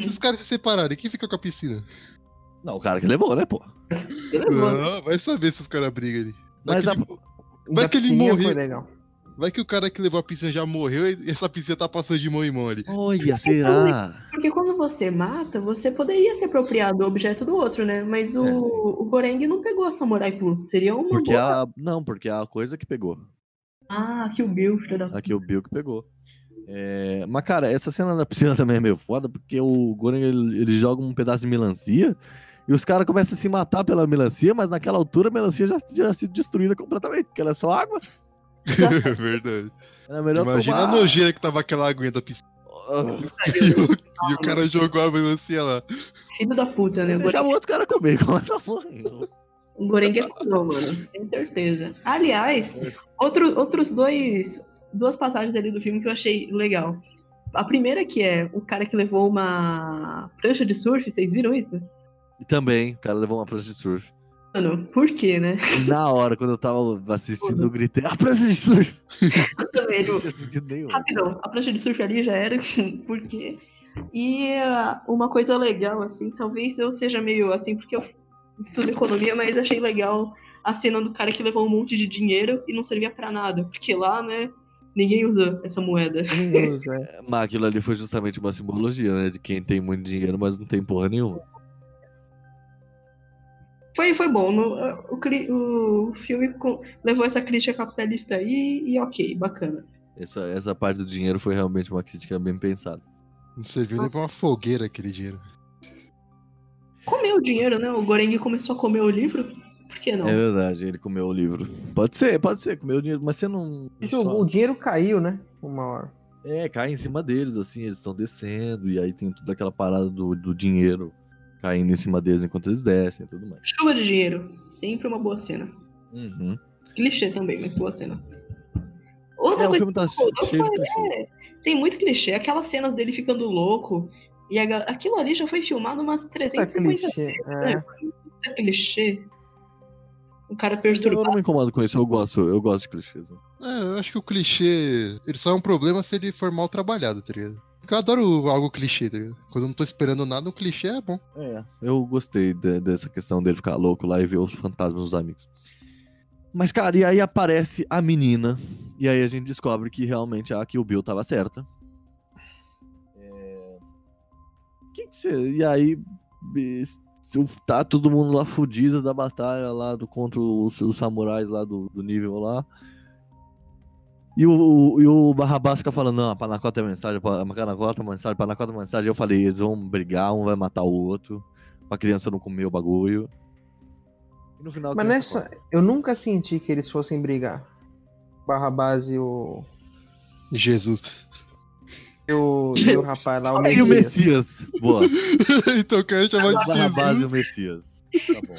Speaker 2: Se os caras se separarem, quem fica com a piscina?
Speaker 1: Não, o cara que levou, né, pô?
Speaker 4: Ele levou.
Speaker 2: Não, vai saber se os caras brigam ali. Vai,
Speaker 1: Mas
Speaker 2: que
Speaker 1: a-
Speaker 2: ele- Vai que ele. Vai que o cara que levou a piscina já morreu e essa piscina tá passando de mão em mão ali.
Speaker 1: Olha, será?
Speaker 4: Porque quando você mata, você poderia se apropriar do objeto do outro, né? Mas o,
Speaker 1: É,
Speaker 4: o Goreng não pegou a Samurai Plus. Seria uma
Speaker 1: Porque
Speaker 4: boa.
Speaker 1: a. Não, porque a coisa que pegou.
Speaker 4: Ah, que o Bill, filho da
Speaker 1: Aqui o Bill que pegou. É, Mas, cara, essa cena da piscina <laughs> também é meio foda, porque o Goren ele, ele joga um pedaço de melancia e os caras começam a se matar pela melancia, mas naquela altura a melancia já tinha sido destruída completamente, porque ela é só água. <laughs>
Speaker 2: Verdade.
Speaker 1: Era melhor
Speaker 2: Imagina
Speaker 1: tomar...
Speaker 2: a nojeira que tava aquela aguinha da piscina.
Speaker 1: Ah,
Speaker 2: E o, e o cara jogou a melancia lá.
Speaker 4: Filho da puta, né? Goreng,
Speaker 1: o outro cara comer, como essa porra. aí.
Speaker 4: o Goreng é cuzão, mano. Tenho certeza. Aliás, outro, outros dois. Duas passagens ali do filme que eu achei legal. A primeira que é o cara que levou uma prancha de surf, vocês viram isso?
Speaker 1: E também, o cara levou uma prancha de surf.
Speaker 4: Mano, por quê, né?
Speaker 1: Na hora, quando eu tava assistindo, eu gritei, a prancha de surf!
Speaker 4: Também, <laughs>
Speaker 1: Não tinha sentido nenhum.
Speaker 4: Rapidão, a prancha de surf ali já era, <laughs> por quê? E ah, uma coisa legal, assim, talvez eu seja meio assim, porque eu estudo economia, mas achei legal a cena do cara que levou um monte de dinheiro e não servia pra nada, porque lá, né, ninguém usa essa moeda.
Speaker 3: Ninguém usa, é. <laughs>
Speaker 1: Mas aquilo ali foi justamente uma simbologia, né? De quem tem muito dinheiro, mas não tem porra nenhuma.
Speaker 4: Foi, foi bom, no- o, cri- o filme co- levou essa crítica capitalista aí e ok, bacana.
Speaker 1: Essa, essa parte do dinheiro foi realmente uma crítica bem pensada.
Speaker 2: Não serviu nem pra uma fogueira aquele dinheiro.
Speaker 4: Comeu o dinheiro, né? O Goreng começou a comer o livro, por que não?
Speaker 1: É verdade, ele comeu o livro. Pode ser, pode ser, comeu o dinheiro, mas você não.
Speaker 3: Jogou, o dinheiro caiu, né? Uma hora.
Speaker 1: É, cai em cima deles, assim, eles estão descendo, e aí tem toda aquela parada do, do dinheiro caindo em cima deles enquanto eles descem e tudo mais.
Speaker 4: Chuva de dinheiro, sempre uma boa cena.
Speaker 1: Uhum.
Speaker 4: Clichê também, mas boa cena. Outra
Speaker 1: É, o
Speaker 4: coisa
Speaker 1: filme tá
Speaker 4: que eu
Speaker 1: cheio de
Speaker 4: é, tem muito clichê. Aquelas cenas dele ficando louco. E a aquilo ali já foi filmado umas
Speaker 3: Tá
Speaker 4: 350
Speaker 3: clichê.
Speaker 4: né?
Speaker 3: É.
Speaker 4: Puta clichê. O cara
Speaker 1: Eu
Speaker 4: perturbado.
Speaker 1: não me incomodo com isso, eu gosto, eu gosto de clichês. né?
Speaker 2: É, eu acho que o clichê. Ele só é um problema se ele for mal trabalhado, tá ligado? Porque eu adoro algo clichê, tá ligado? Quando eu não tô esperando nada, o clichê é bom.
Speaker 1: É, eu gostei de- dessa questão dele ficar louco lá e ver os fantasmas dos amigos. Mas, cara, e aí aparece a menina, e aí a gente descobre que realmente a Kill Bill tava certa. É... Que que você... E aí, se o- tá todo mundo lá fudido da batalha lá do, contra os, os samurais lá do, do nível lá. E o, o- e o Barrabás fica falando, não, a Panacota é mensagem, a Panacota é mensagem, a Panacota é mensagem. Eu falei, eles vão brigar, um vai matar o outro, pra criança não comer o bagulho. E no final
Speaker 3: Mas nessa. Eu nunca senti que eles fossem brigar. Barrabás e o.
Speaker 2: Jesus.
Speaker 3: E o, e o rapaz lá, o <laughs>
Speaker 1: come. E o
Speaker 3: Messias.
Speaker 1: Messias. Boa. <laughs>
Speaker 2: então eu quero chamar de
Speaker 1: Barrabás e o Messias. Tá bom.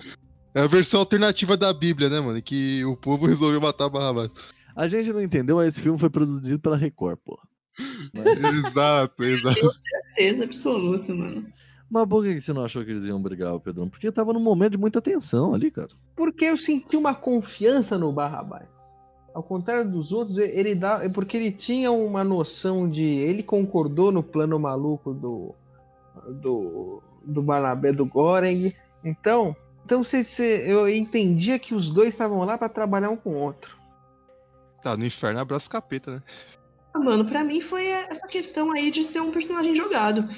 Speaker 2: É a versão alternativa da Bíblia, né, mano? Que o povo <laughs> resolveu matar Barrabás.
Speaker 1: A gente não entendeu, mas esse filme foi produzido pela Record, pô. <laughs>
Speaker 2: exato, exato.
Speaker 4: Certeza absoluta, mano.
Speaker 1: Mas por que você não achou que eles iam brigar, Pedrão? Porque tava num momento de muita tensão ali, cara.
Speaker 3: Porque eu senti uma confiança no Barrabás. Ao contrário dos outros, ele dá. É porque ele tinha uma noção de. Ele concordou no plano maluco do. Do. Do Barnabé do Goreng. Então. Então você, você- eu entendia que os dois estavam lá pra trabalhar um com o outro.
Speaker 2: Tá, no inferno abraça o capeta, né?
Speaker 4: Ah, mano, pra mim foi essa questão aí de ser um personagem jogado.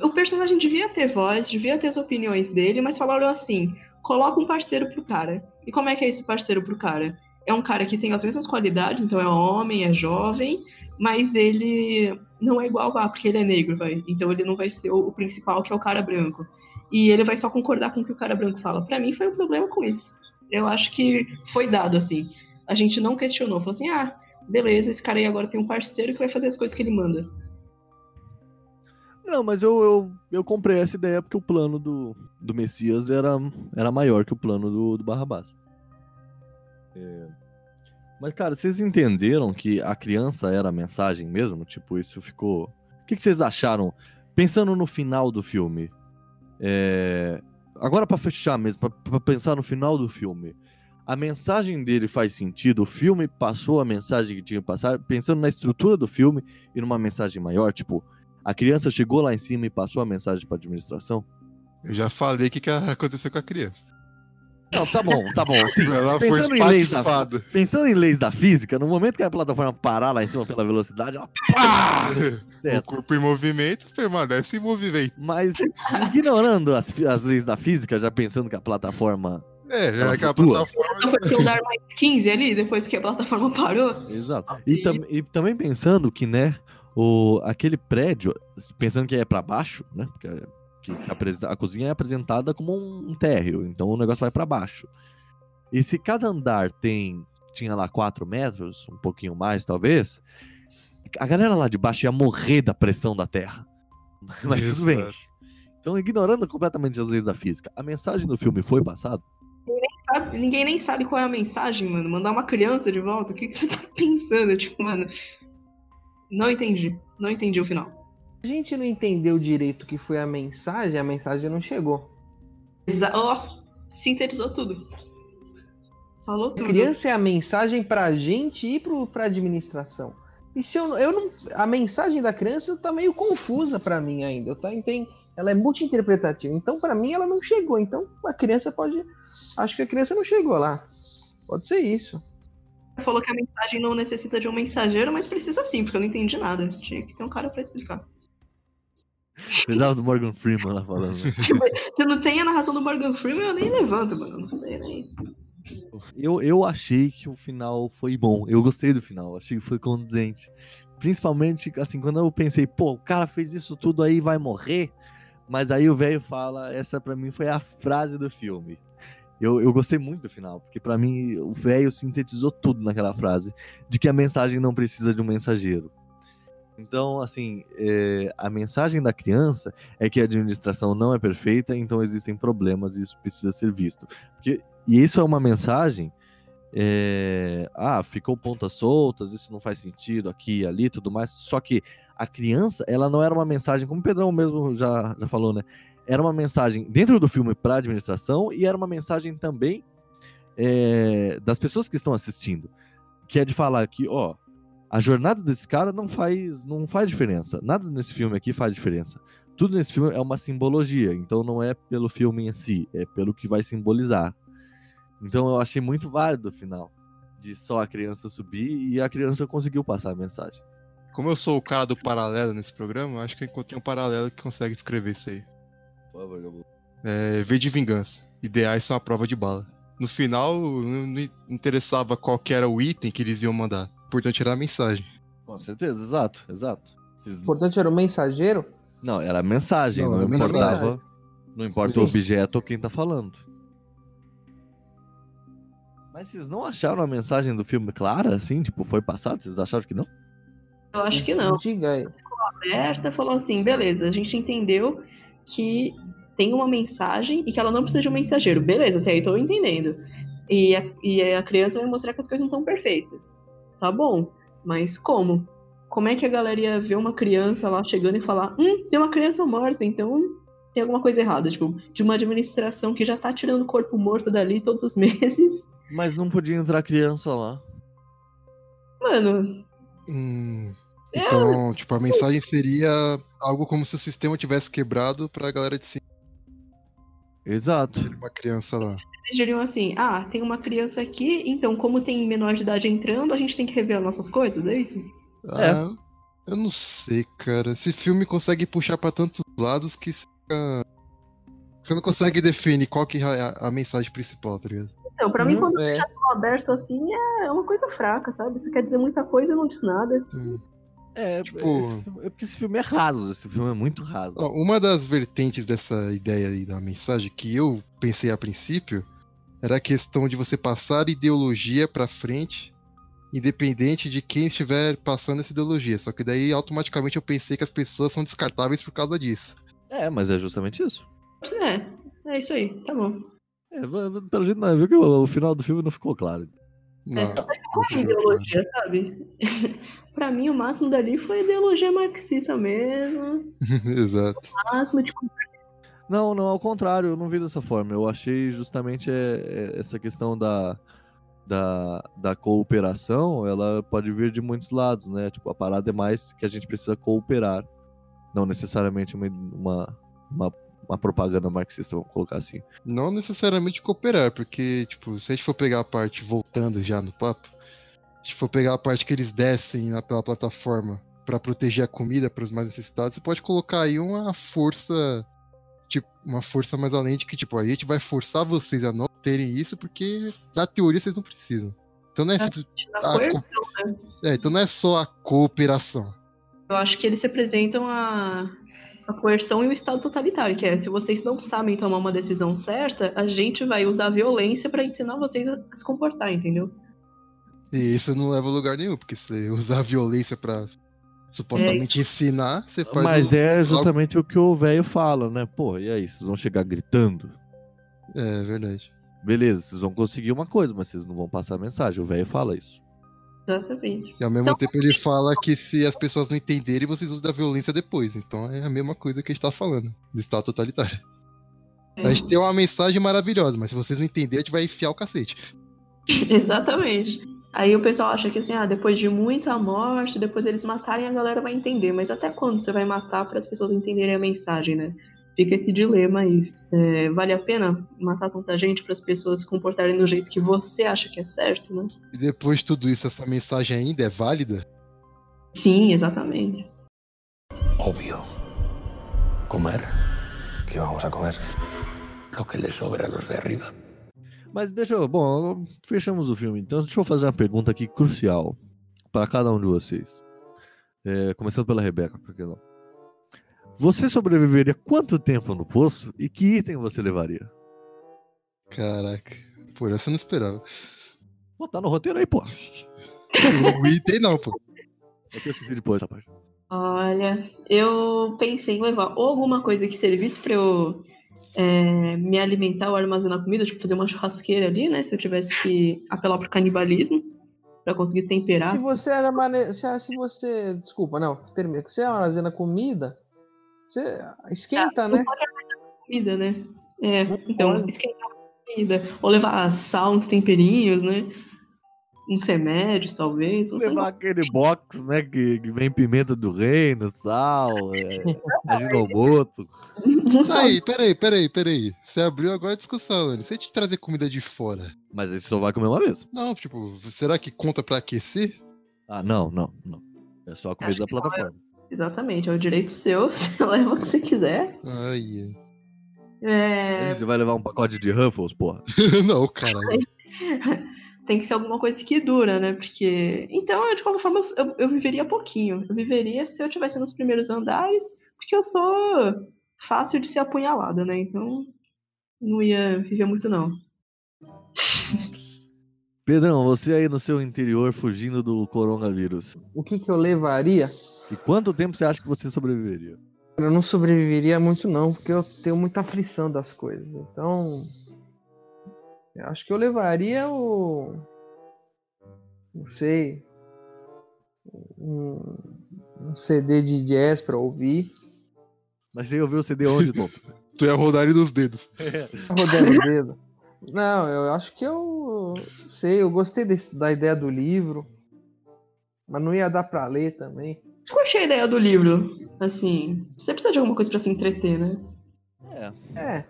Speaker 4: O personagem devia ter voz, devia ter as opiniões dele, mas falaram assim: coloca um parceiro pro cara. E como é que é esse parceiro pro cara? É um cara que tem as mesmas qualidades, então é homem, é jovem, mas ele não é igual a porque ele é negro, vai. Então ele não vai ser o, principal, que é o cara branco. E ele vai só concordar com o que o cara branco fala. Pra mim foi um problema com isso. Eu acho que foi dado assim. A gente não questionou, falou assim: ah, beleza, esse cara aí agora tem um parceiro que vai fazer as coisas que ele manda.
Speaker 1: Não, mas eu, eu, eu comprei essa ideia porque o plano do, do Messias era, era maior que o plano do, do Barrabás. É, Mas, cara, vocês entenderam que a criança era a mensagem mesmo? Tipo, isso ficou. O que, que vocês acharam? Pensando no final do filme. é, Agora, pra fechar mesmo, pra pensar no final do filme. A mensagem dele faz sentido? O filme passou a mensagem que tinha que passar? Pensando na estrutura do filme e numa mensagem maior, tipo, a criança chegou lá em cima e passou a mensagem pra administração?
Speaker 2: Eu já falei o que, que aconteceu com a criança.
Speaker 1: Não, tá bom, tá bom. Sim, <laughs>
Speaker 2: Ela foi
Speaker 1: pensando, em leis da, pensando em leis da física, no momento que a plataforma parar lá em cima pela velocidade, ela pá! <laughs>
Speaker 2: O corpo em movimento permanece em movimento.
Speaker 1: Mas ignorando as, as leis da física, já pensando que a plataforma.
Speaker 2: É,
Speaker 1: Ela
Speaker 2: é que a plataforma.
Speaker 4: Então foi ter um dar mais 15 ali, depois que a plataforma parou.
Speaker 1: Exato. E, tam- e também pensando que, né, o, aquele prédio, pensando que é pra baixo, né? Porque que se apresenta- a cozinha é apresentada como um térreo, então o negócio vai pra baixo. E se cada andar tem tinha lá 4 metros, um pouquinho mais talvez, a galera lá de baixo ia morrer da pressão da Terra. <laughs> Mas tudo bem. Então, ignorando completamente as leis da física, a mensagem do filme foi passada?
Speaker 4: Sabe? Ninguém nem sabe qual é a mensagem, mano. Mandar uma criança de volta, o que, que você <laughs> tá pensando? Tipo, mano. Não entendi. Não entendi o final.
Speaker 3: A gente não entendeu direito o que foi a mensagem, a mensagem não chegou.
Speaker 4: Exa Ó, sintetizou tudo. Falou
Speaker 3: A
Speaker 4: tudo.
Speaker 3: criança é a mensagem pra gente e pro, pra administração. E se eu, eu não. A mensagem da criança tá meio confusa pra mim ainda. Tá? Tem, ela é multi-interpretativa. Então, pra mim, ela não chegou. Então, a criança pode. Acho que a criança não chegou lá. Pode ser isso.
Speaker 4: Falou que a mensagem não necessita de um mensageiro, mas precisa sim, porque eu não entendi nada. Tinha que ter um cara pra explicar. <laughs>
Speaker 1: Precisava do Morgan Freeman lá falando. <laughs>
Speaker 4: Se não tem a narração do Morgan Freeman, eu nem levanto, mano. Não sei nem.
Speaker 1: Eu, eu achei que o final foi bom. Eu gostei do final. Achei que foi condizente. Principalmente, assim, quando eu pensei, pô, o cara fez isso tudo aí, vai morrer. Mas aí o velho fala, essa pra mim foi a frase do filme. Eu, eu gostei muito do final, porque pra mim o velho sintetizou tudo naquela frase, de que a mensagem não precisa de um mensageiro. Então, assim, é, a mensagem da criança é que a administração não é perfeita, então existem problemas e isso precisa ser visto. Porque, e isso é uma mensagem. é, ah, ficou pontas soltas, isso não faz sentido aqui, ali, tudo mais. Só que a criança, ela não era uma mensagem, como o Pedrão mesmo já, já falou, né? Era uma mensagem dentro do filme para a administração e era uma mensagem também é, das pessoas que estão assistindo, que é de falar que, ó, a jornada desse cara não faz, não faz diferença. Nada nesse filme aqui faz diferença. Tudo nesse filme é uma simbologia, então não é pelo filme em si, é pelo que vai simbolizar. Então eu achei muito válido o final de só a criança subir e a criança conseguiu passar a mensagem.
Speaker 2: Como eu sou o cara do paralelo nesse programa, acho que eu encontrei um paralelo que consegue escrever isso aí.
Speaker 1: Por favor, Gabu.
Speaker 2: É, V de vingança. Ideais são a prova de bala. No final, não interessava qual que era o item que eles iam mandar. O importante era a mensagem.
Speaker 1: Com certeza, exato, exato. Vocês-
Speaker 3: O importante era o mensageiro.
Speaker 1: Não, era a mensagem,
Speaker 2: Não,
Speaker 1: não,
Speaker 2: era
Speaker 1: importava. Não importa o
Speaker 2: Isso.
Speaker 1: objeto ou quem tá falando. Mas vocês não acharam a mensagem do filme clara, assim? Tipo, foi passado? Vocês acharam que não?
Speaker 4: Eu acho que não.
Speaker 3: Diga
Speaker 4: alerta, falou assim: beleza, a gente entendeu que tem uma mensagem e que ela não precisa de um mensageiro. Beleza, até aí tô entendendo. E a, e a criança vai mostrar que as coisas não estão perfeitas. Tá bom, mas como? Como é que a galera ia ver uma criança lá chegando e falar: hum, tem uma criança morta, então tem alguma coisa errada? Tipo, de uma administração que já tá tirando o corpo morto dali todos os <laughs> meses.
Speaker 1: Mas não podia entrar criança lá.
Speaker 4: Mano,
Speaker 2: Hum, então, tipo, a mensagem seria algo como se o sistema tivesse quebrado pra galera de cima
Speaker 1: Exato.
Speaker 2: uma criança lá.
Speaker 4: eles diriam assim: ah, tem uma criança aqui, então, como tem menor de idade entrando, a gente tem que rever as nossas coisas, é isso?
Speaker 1: É.
Speaker 2: Ah, eu não sei, cara. Esse filme consegue puxar pra tantos lados que fica... você não consegue definir qual que é a, a mensagem principal, tá ligado?
Speaker 4: Então, pra mim,
Speaker 3: Hum,
Speaker 4: quando
Speaker 3: é.
Speaker 4: deixa tão aberto assim, é uma coisa fraca, sabe? Você quer dizer muita coisa e não diz nada.
Speaker 2: Hum.
Speaker 1: É,
Speaker 2: Tipo-
Speaker 1: esse filme- é porque esse filme é raso. Esse filme é muito raso.
Speaker 2: Ó, Uma das vertentes dessa ideia aí da mensagem que eu pensei a princípio era a questão de você passar ideologia pra frente, independente de quem estiver passando essa ideologia. Só que daí automaticamente eu pensei que as pessoas são descartáveis por causa disso.
Speaker 1: É, mas é justamente isso.
Speaker 4: É, é isso aí, tá bom.
Speaker 1: É, pelo jeito, não, viu que o, o final do filme não ficou claro.
Speaker 2: Não,
Speaker 4: Qual é
Speaker 2: não
Speaker 4: a
Speaker 2: ficou
Speaker 4: ideologia, sabe? <laughs> pra mim, o máximo dali foi ideologia marxista mesmo.
Speaker 2: claro. <laughs> Exato.
Speaker 4: O máximo de
Speaker 1: Não, não, ao contrário, eu não vi dessa forma. Eu achei justamente é, é, essa questão da, da, da cooperação, ela pode vir de muitos lados, né? Tipo, a parada é mais que a gente precisa cooperar. Não necessariamente uma, uma, uma, uma propaganda marxista, vamos colocar assim.
Speaker 2: Não necessariamente cooperar, porque, tipo, se a gente for pegar a parte, voltando já no papo, se a gente for pegar a parte que eles descem na, pela plataforma pra proteger a comida para os mais necessitados, você pode colocar aí uma força, tipo, uma força mais além de que, tipo, a gente vai forçar vocês a não terem isso, porque na teoria vocês não precisam. Então não é, simples- Ah,
Speaker 4: coerção.
Speaker 2: é, então não é só a cooperação.
Speaker 4: Eu acho que eles representam a, a coerção e o Estado totalitário, que é, se vocês não sabem tomar uma decisão certa, a gente vai usar a violência pra ensinar vocês a se comportar, entendeu?
Speaker 2: E isso não leva a lugar nenhum, porque se usar a violência pra supostamente ensinar, você faz
Speaker 1: Mas
Speaker 2: o-
Speaker 1: é justamente o que o velho fala, né? Pô, e aí, vocês vão chegar gritando?
Speaker 2: É verdade.
Speaker 1: Beleza, vocês vão conseguir uma coisa, mas vocês não vão passar a mensagem. O velho fala isso.
Speaker 4: Exatamente.
Speaker 2: E ao mesmo
Speaker 4: Então-
Speaker 2: tempo ele fala que se as pessoas não entenderem, vocês usam da violência depois. Então é a mesma coisa que a gente tá falando, do Estado totalitário.
Speaker 4: É,
Speaker 2: A gente tem uma mensagem maravilhosa, mas se vocês não entenderem, a gente vai enfiar o cacete. <laughs>
Speaker 4: Exatamente. Aí o pessoal acha que assim, ah, depois de muita morte, depois eles matarem, a galera vai entender. Mas até quando você vai matar para as pessoas entenderem a mensagem, né? Fica esse dilema aí. É, vale a pena matar tanta gente para as pessoas se comportarem do jeito que você acha que é certo, né?
Speaker 2: E depois de tudo isso, essa mensagem ainda é válida?
Speaker 4: Sim, exatamente.
Speaker 5: Obvio. Comer. ¿Qué vamos a comer? Lo que le sobra a los de arriba.
Speaker 1: Mas deixa eu. Bom, fechamos o filme. Então, deixa eu fazer uma pergunta aqui crucial para cada um de vocês. É, começando pela Rebeca, por que não? Você sobreviveria quanto tempo no poço e que item você levaria?
Speaker 2: Caraca, por essa eu não esperava.
Speaker 1: Pô, tá no roteiro aí, pô.
Speaker 2: O item não, pô.
Speaker 1: Eu que assistir depois parte.
Speaker 4: Olha, eu pensei em levar ou alguma coisa que servisse para eu é, me alimentar ou armazenar comida, tipo fazer uma churrasqueira ali, né? Se eu tivesse que apelar pro canibalismo para conseguir temperar.
Speaker 3: Se você era mane... se você. Desculpa, não, termina. Se você armazena comida, você esquenta, né?
Speaker 4: comida, né? É,
Speaker 3: Não
Speaker 4: então,
Speaker 3: pode.
Speaker 4: esquentar a comida. Ou levar sal, uns temperinhos, né? Uns remédios, talvez. Não.
Speaker 1: Levar aquele box, né? Que, que vem pimenta do reino, sal, <laughs> é, aginomoto.
Speaker 2: Aí, peraí, peraí, peraí. Você abriu agora a discussão, Lani. Se a gente trazer comida de fora,
Speaker 1: Mas esse só vai comer uma vez.
Speaker 2: não, tipo, será que conta pra aquecer?
Speaker 1: Ah, não, não, não. É só a comida
Speaker 4: Acho
Speaker 1: da
Speaker 4: não,
Speaker 1: plataforma.
Speaker 4: Exatamente, é o direito seu. <laughs> Você leva o que você quiser.
Speaker 2: Ai.
Speaker 4: É,
Speaker 1: Você vai levar um pacote de Ruffles, porra. <laughs>
Speaker 2: não, caralho. <laughs>
Speaker 4: tem que ser alguma coisa que dura, né? Porque. Então, eu, de qualquer forma, eu, eu- viveria pouquinho. Eu viveria se eu estivesse nos primeiros andares, porque eu sou fácil de ser apunhalada, né? Então, não ia viver muito, não.
Speaker 1: Pedrão, você aí no seu interior fugindo do coronavírus.
Speaker 3: O que, que eu levaria?
Speaker 1: E quanto tempo você acha que você sobreviveria?
Speaker 3: Eu não sobreviveria muito, não, porque eu tenho muita aflição das coisas. Então. Eu acho que eu levaria o. Não sei. Um, um CD de jazz pra ouvir.
Speaker 1: Mas você ouviu o CD onde, Tonto? <laughs>
Speaker 2: Tu ia rodar ele nos dedos. <laughs>
Speaker 3: Tá rodando o dedo. Não, eu acho que eu sei, eu gostei desse- da ideia do livro, mas não ia dar pra ler também.
Speaker 4: Eu curti a ideia do livro. Assim, você precisa de alguma coisa pra se entreter, né?
Speaker 1: É.
Speaker 3: É,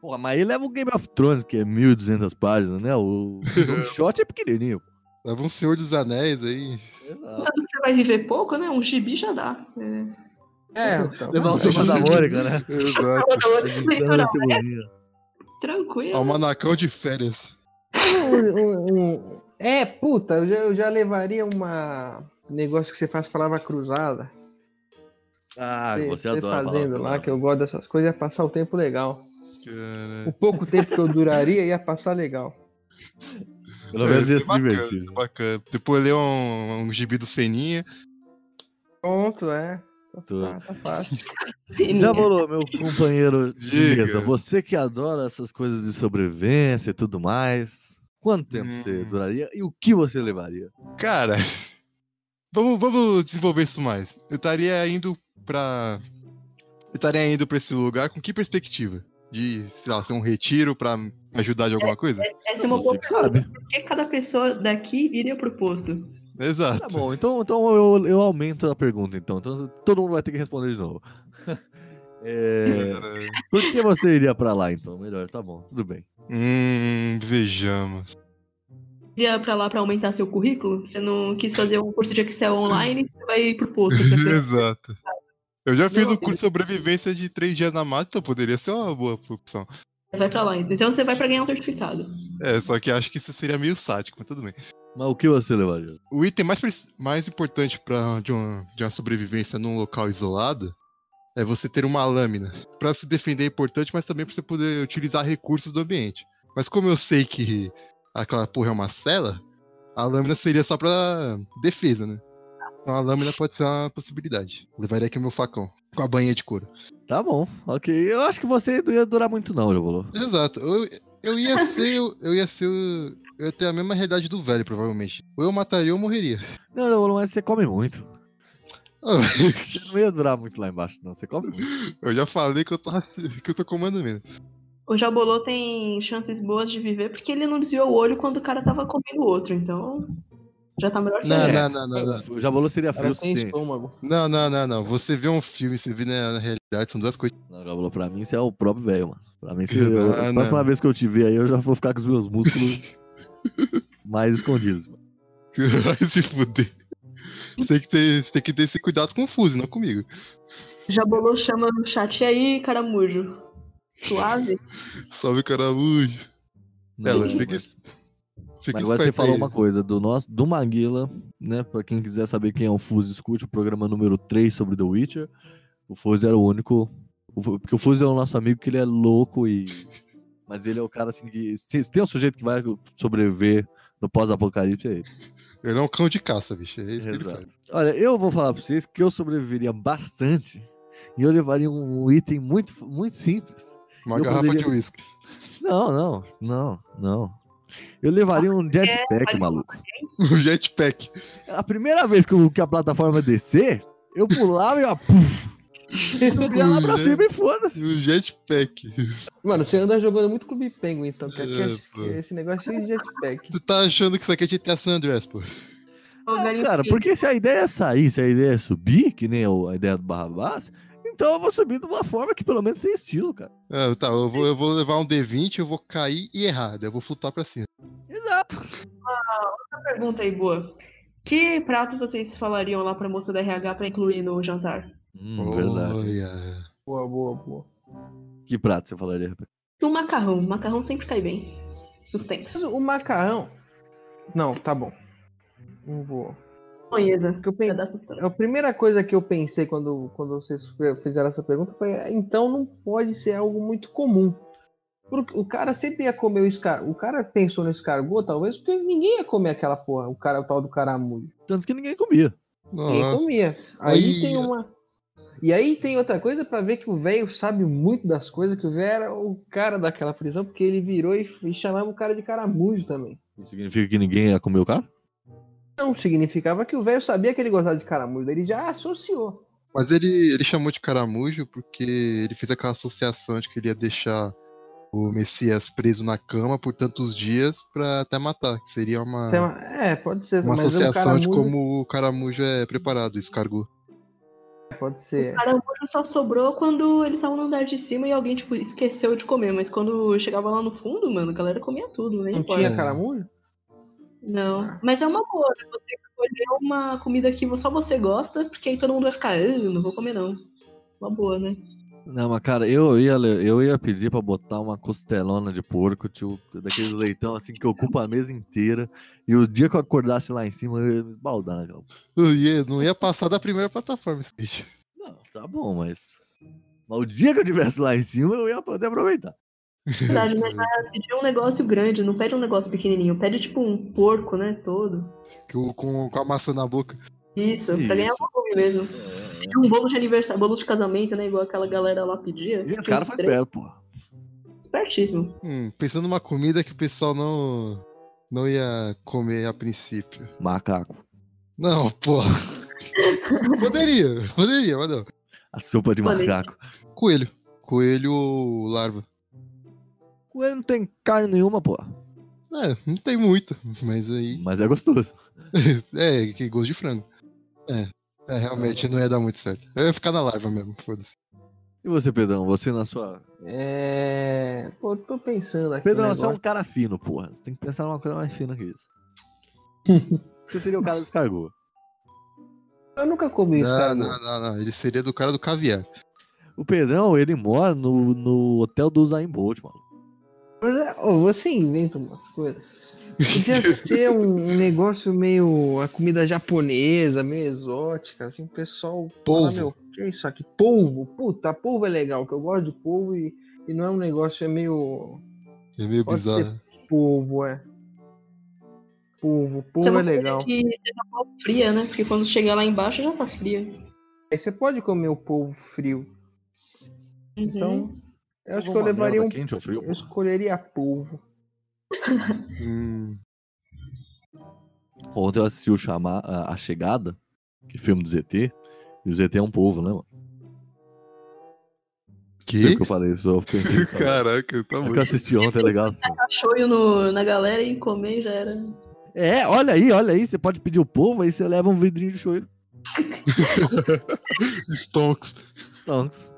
Speaker 1: Porra, mas aí leva o Game of Thrones, que é 1200 páginas, né? O <laughs> Shot é pequenininho.
Speaker 2: Leva um Senhor dos Anéis aí.
Speaker 1: Exato.
Speaker 4: Tanto que você vai viver pouco, né? Um gibi já dá. É.
Speaker 3: é, então, <laughs>
Speaker 1: Levar o Mônica, né?
Speaker 2: Exato.
Speaker 4: Leitura
Speaker 1: Juntando cebolinha.
Speaker 4: tranquilo.
Speaker 2: Almanacão de férias.
Speaker 3: Um- um- é, puta, eu já, eu já levaria uma negócio que você faz palavra cruzada.
Speaker 1: Ah, você,
Speaker 3: você
Speaker 1: adora
Speaker 3: fazendo lá, que eu gosto dessas coisas, ia passar o tempo legal. O pouco tempo que eu duraria ia passar legal.
Speaker 1: Pelo menos ia
Speaker 2: é
Speaker 1: se
Speaker 2: bacana,
Speaker 1: divertir.
Speaker 2: é bacana. Depois ler um, um gibi do Seninha.
Speaker 3: Pronto, é.
Speaker 1: Tô.
Speaker 3: Tá, tá fácil. <laughs>
Speaker 4: Sim,
Speaker 1: Já bolou, meu companheiro de
Speaker 2: Diga.
Speaker 1: mesa. Você que adora essas coisas de sobrevivência e tudo mais. Quanto tempo você
Speaker 2: Hum.
Speaker 1: duraria e o que você levaria?
Speaker 2: Cara, <laughs> vamos, vamos desenvolver isso mais. Eu estaria indo pra. Eu estaria indo pra esse lugar com que perspectiva? De, sei lá, ser um retiro pra me ajudar de alguma coisa?
Speaker 4: Essa é uma boa
Speaker 1: Você
Speaker 4: pergunta. Por que cada pessoa daqui iria pro poço?
Speaker 2: Exato.
Speaker 1: Tá bom, então, então eu, eu aumento a pergunta, então. Então todo mundo vai ter que responder de novo. <laughs> É, por que você iria pra lá, então? Melhor, tá bom, tudo bem.
Speaker 2: Hum, vejamos.
Speaker 4: Iria pra lá pra aumentar seu currículo? Você não quis fazer um curso de Excel online, você vai ir pro <laughs> ter-
Speaker 2: Exato. Eu já fiz um curso de sobrevivência de três dias na mata, então poderia ser uma boa opção.
Speaker 4: Vai pra lá. Então você vai pra ganhar um certificado.
Speaker 2: É, só que acho que isso seria meio sádico, mas tudo bem.
Speaker 1: Mas o que você levaria?
Speaker 2: O item mais, mais importante pra, de, uma, de uma sobrevivência num local isolado é você ter uma lâmina. Pra se defender é importante, mas também pra você poder utilizar recursos do ambiente. Mas como eu sei que aquela porra é uma cela, a lâmina seria só pra defesa, né? Então a lâmina pode ser uma possibilidade. Levaria aqui o meu facão, com a banha de couro.
Speaker 1: Tá bom, ok. Eu acho que você não ia durar muito, não, já bolou.
Speaker 2: Exato. Eu, eu ia <laughs> ser. o- Eu ia ser. o- Eu ia ter a mesma realidade do velho, provavelmente. Ou eu mataria ou eu morreria.
Speaker 1: Não, já bolou, mas você come muito.
Speaker 2: Ah, <laughs>
Speaker 1: Você não ia durar muito lá embaixo, não. Você come muito.
Speaker 2: Eu já falei que eu tô, <laughs> que eu tô comando mesmo.
Speaker 4: O Jabolô tem chances boas de viver porque ele não desviou o olho quando o cara tava comendo o outro. Então, já tá melhor que
Speaker 2: Não, não, não, não, não.
Speaker 1: O Jabolô seria frio suficiente.
Speaker 3: estômago.
Speaker 2: Não, não, não, não. Você vê um filme, você vê na, na realidade, são duas coisas.
Speaker 1: Não, Jabolô, pra mim você é o próprio velho, mano. Pra mim, se <laughs>
Speaker 2: Não,
Speaker 1: eu, a próxima vez que eu te ver aí, eu já vou ficar com os meus músculos <laughs> mais escondidos. mano.
Speaker 2: Vai se fuder. Você tem que ter, você tem que ter esse cuidado com o Fuse, não comigo.
Speaker 4: O Jabolô chama no chat. E aí, caramujo? Suave? <laughs>
Speaker 2: Salve caramujo.
Speaker 1: Não,
Speaker 2: Ela
Speaker 1: mas-
Speaker 2: fica-
Speaker 1: mas, agora você falou uma coisa do nosso, do Maguila, né? Pra quem quiser saber quem é o Fuse, escute o programa número 3 sobre The Witcher. O Fuse era o único. Porque o Fuse é o nosso amigo que ele é louco e. Mas ele é o cara assim que. Se tem um sujeito que vai sobreviver no pós-apocalipse, é ele.
Speaker 2: Ele é um cão de caça, bicho. É isso que ele faz.
Speaker 1: Exato. Olha, eu vou falar pra vocês que eu sobreviveria bastante e eu levaria um item muito, muito simples.
Speaker 2: Uma
Speaker 1: Eu
Speaker 2: garrafa
Speaker 1: poderia-
Speaker 2: de uísque.
Speaker 1: Não, não, não, não. Eu levaria um jetpack, maluco. <laughs>
Speaker 2: Um jetpack.
Speaker 1: A primeira vez que, o- que a plataforma descer, eu pulava e ó, puf, <laughs> subia lá pra cima e foda-se.
Speaker 2: Um jetpack.
Speaker 3: Mano, você anda jogando muito Clube Penguin, então,
Speaker 2: É,
Speaker 3: é- esse negócio é de jetpack.
Speaker 2: Tu tá achando que isso aqui é GTA San Andreas, pô?
Speaker 4: Velhinho
Speaker 1: cara, porque se a ideia é sair, se a ideia é subir, que nem a ideia do Barrabás, então eu vou subir de uma forma que pelo menos tem estilo, cara.
Speaker 2: Ah, tá, eu vou, eu vou levar um D20, eu vou cair e errar, eu vou flutuar pra cima.
Speaker 1: Exato.
Speaker 4: Outra pergunta aí, boa. Que prato vocês falariam lá pra moça da RH pra incluir no jantar?
Speaker 1: Hum, verdade.
Speaker 2: Olha.
Speaker 3: Boa, boa, boa.
Speaker 1: Que prato você falaria?
Speaker 4: O macarrão. O macarrão sempre cai bem. Sustenta.
Speaker 3: O macarrão. Não, tá bom. Não vou. Porque eu. A primeira coisa que eu pensei quando, quando vocês fizeram essa pergunta foi: então não pode ser algo muito comum. Porque o cara sempre ia comer o escargot. O cara pensou no escargot, talvez, porque ninguém ia comer aquela porra, o cara o tal do caramujo.
Speaker 1: Tanto que ninguém comia.
Speaker 3: Ninguém
Speaker 2: Nossa.
Speaker 3: comia. Aí
Speaker 2: Aí-
Speaker 3: tem uma. E aí tem outra coisa pra ver que o velho sabe muito das coisas, que o velho era o cara daquela prisão, porque ele virou e, e chamava o cara de caramujo também.
Speaker 1: Isso significa que ninguém ia comer o cara?
Speaker 3: Não significava que o velho sabia que ele gostava de caramujo, ele já associou.
Speaker 2: Mas ele, ele chamou de caramujo porque ele fez aquela associação de que ele ia deixar o Messias preso na cama por tantos dias pra até matar. Que seria uma,
Speaker 3: É, pode ser.
Speaker 2: uma associação de
Speaker 3: caramujo-
Speaker 2: como o caramujo é preparado, o escargot.
Speaker 3: Pode ser.
Speaker 4: O caramujo só sobrou quando eles estavam no andar de cima e alguém, tipo, esqueceu de comer. Mas quando chegava lá no fundo, mano, a galera comia tudo, né?
Speaker 3: Não tinha caramujo?
Speaker 4: Não. Mas é uma boa, né? Você escolher uma comida que só você gosta, porque aí todo mundo vai ficar, ah, não vou comer não. Uma boa, né?
Speaker 1: Não, mas cara, eu ia, eu ia pedir pra botar uma costelona de porco, tio, daqueles leitão assim que ocupa a mesa inteira. E o dia que eu acordasse lá em cima, eu ia me esbaldar naquela.
Speaker 2: Eu ia- não ia passar da primeira plataforma esse vídeo.
Speaker 1: Não, tá bom, mas. Mas o dia que eu estivesse lá em cima, eu ia poder aproveitar.
Speaker 4: Verdade, <laughs> mas pedir um negócio grande, não pede um negócio pequenininho, pede tipo um porco, né, todo.
Speaker 2: Com, com, com a maçã na boca.
Speaker 4: Isso, pra
Speaker 1: Isso.
Speaker 4: ganhar volume mesmo. Pedir um bolo de aniversário, bolo de casamento, né, igual aquela galera lá pedia.
Speaker 1: E fazem
Speaker 4: três.
Speaker 1: esperto, pô.
Speaker 4: Espertíssimo.
Speaker 2: Hum, pensando numa comida que o pessoal não, não ia comer a princípio.
Speaker 1: Macaco.
Speaker 2: Não, porra. <laughs> poderia, poderia, mas não.
Speaker 1: A sopa de
Speaker 4: aí.
Speaker 1: macaco.
Speaker 2: Coelho. Coelho larva.
Speaker 1: Coelho não tem carne nenhuma, pô.
Speaker 2: É, não tem muito, mas aí.
Speaker 1: Mas é gostoso. <laughs>
Speaker 2: É, que gosto de frango. É, é, realmente não ia dar muito certo. Eu ia ficar na larva mesmo, foda-se.
Speaker 1: E você, Pedrão? Você na sua.
Speaker 3: É. Pô, tô pensando aqui.
Speaker 1: Pedrão, você é um cara fino, porra. Você tem que pensar numa coisa mais fina que isso. <laughs> você seria o cara dos cargos.
Speaker 3: Eu nunca comi isso,
Speaker 2: Não,
Speaker 3: cara.
Speaker 2: não, não, não. Ele seria do cara do caviar.
Speaker 1: O Pedrão, ele mora no, no hotel do Usain Bolt, mano.
Speaker 3: Mas é, ô, você inventa umas coisas. Podia <laughs> ser um, negócio meio. a comida japonesa, meio exótica, assim, o pessoal. fala,
Speaker 2: Polvo.
Speaker 3: meu, que é isso aqui? Polvo? Puta, polvo é legal, que eu gosto de polvo e, e não é um negócio, é meio.
Speaker 2: É meio
Speaker 3: Pode ser.
Speaker 2: bizarro.
Speaker 3: Polvo, é. Polvo,
Speaker 4: é
Speaker 3: polvo é
Speaker 4: coisa
Speaker 3: legal.
Speaker 4: que seja mal fria, né? Porque quando chegar lá embaixo já tá fria.
Speaker 3: Aí você pode comer o polvo frio.
Speaker 4: Uhum.
Speaker 3: Então, eu acho que eu levaria
Speaker 1: merda
Speaker 3: um.
Speaker 1: quente ou frio,
Speaker 3: Eu escolheria polvo. <laughs>
Speaker 2: Hum,
Speaker 1: Ontem eu assisti o chamar, a, a Chegada, que é filme do ZT. E o ZT é um povo, né, mano? Não sei o
Speaker 2: que?
Speaker 1: que eu falei, só pensei. <laughs>
Speaker 2: Caraca, tá
Speaker 1: É
Speaker 2: bom.
Speaker 1: que eu assisti ontem, é legal. assim. <laughs>
Speaker 4: Cachoio no, na galera e comer já era.
Speaker 1: É, olha aí, olha aí. Você pode pedir o povo, aí você leva um vidrinho de choiro.
Speaker 2: Stonks.
Speaker 1: Stonks.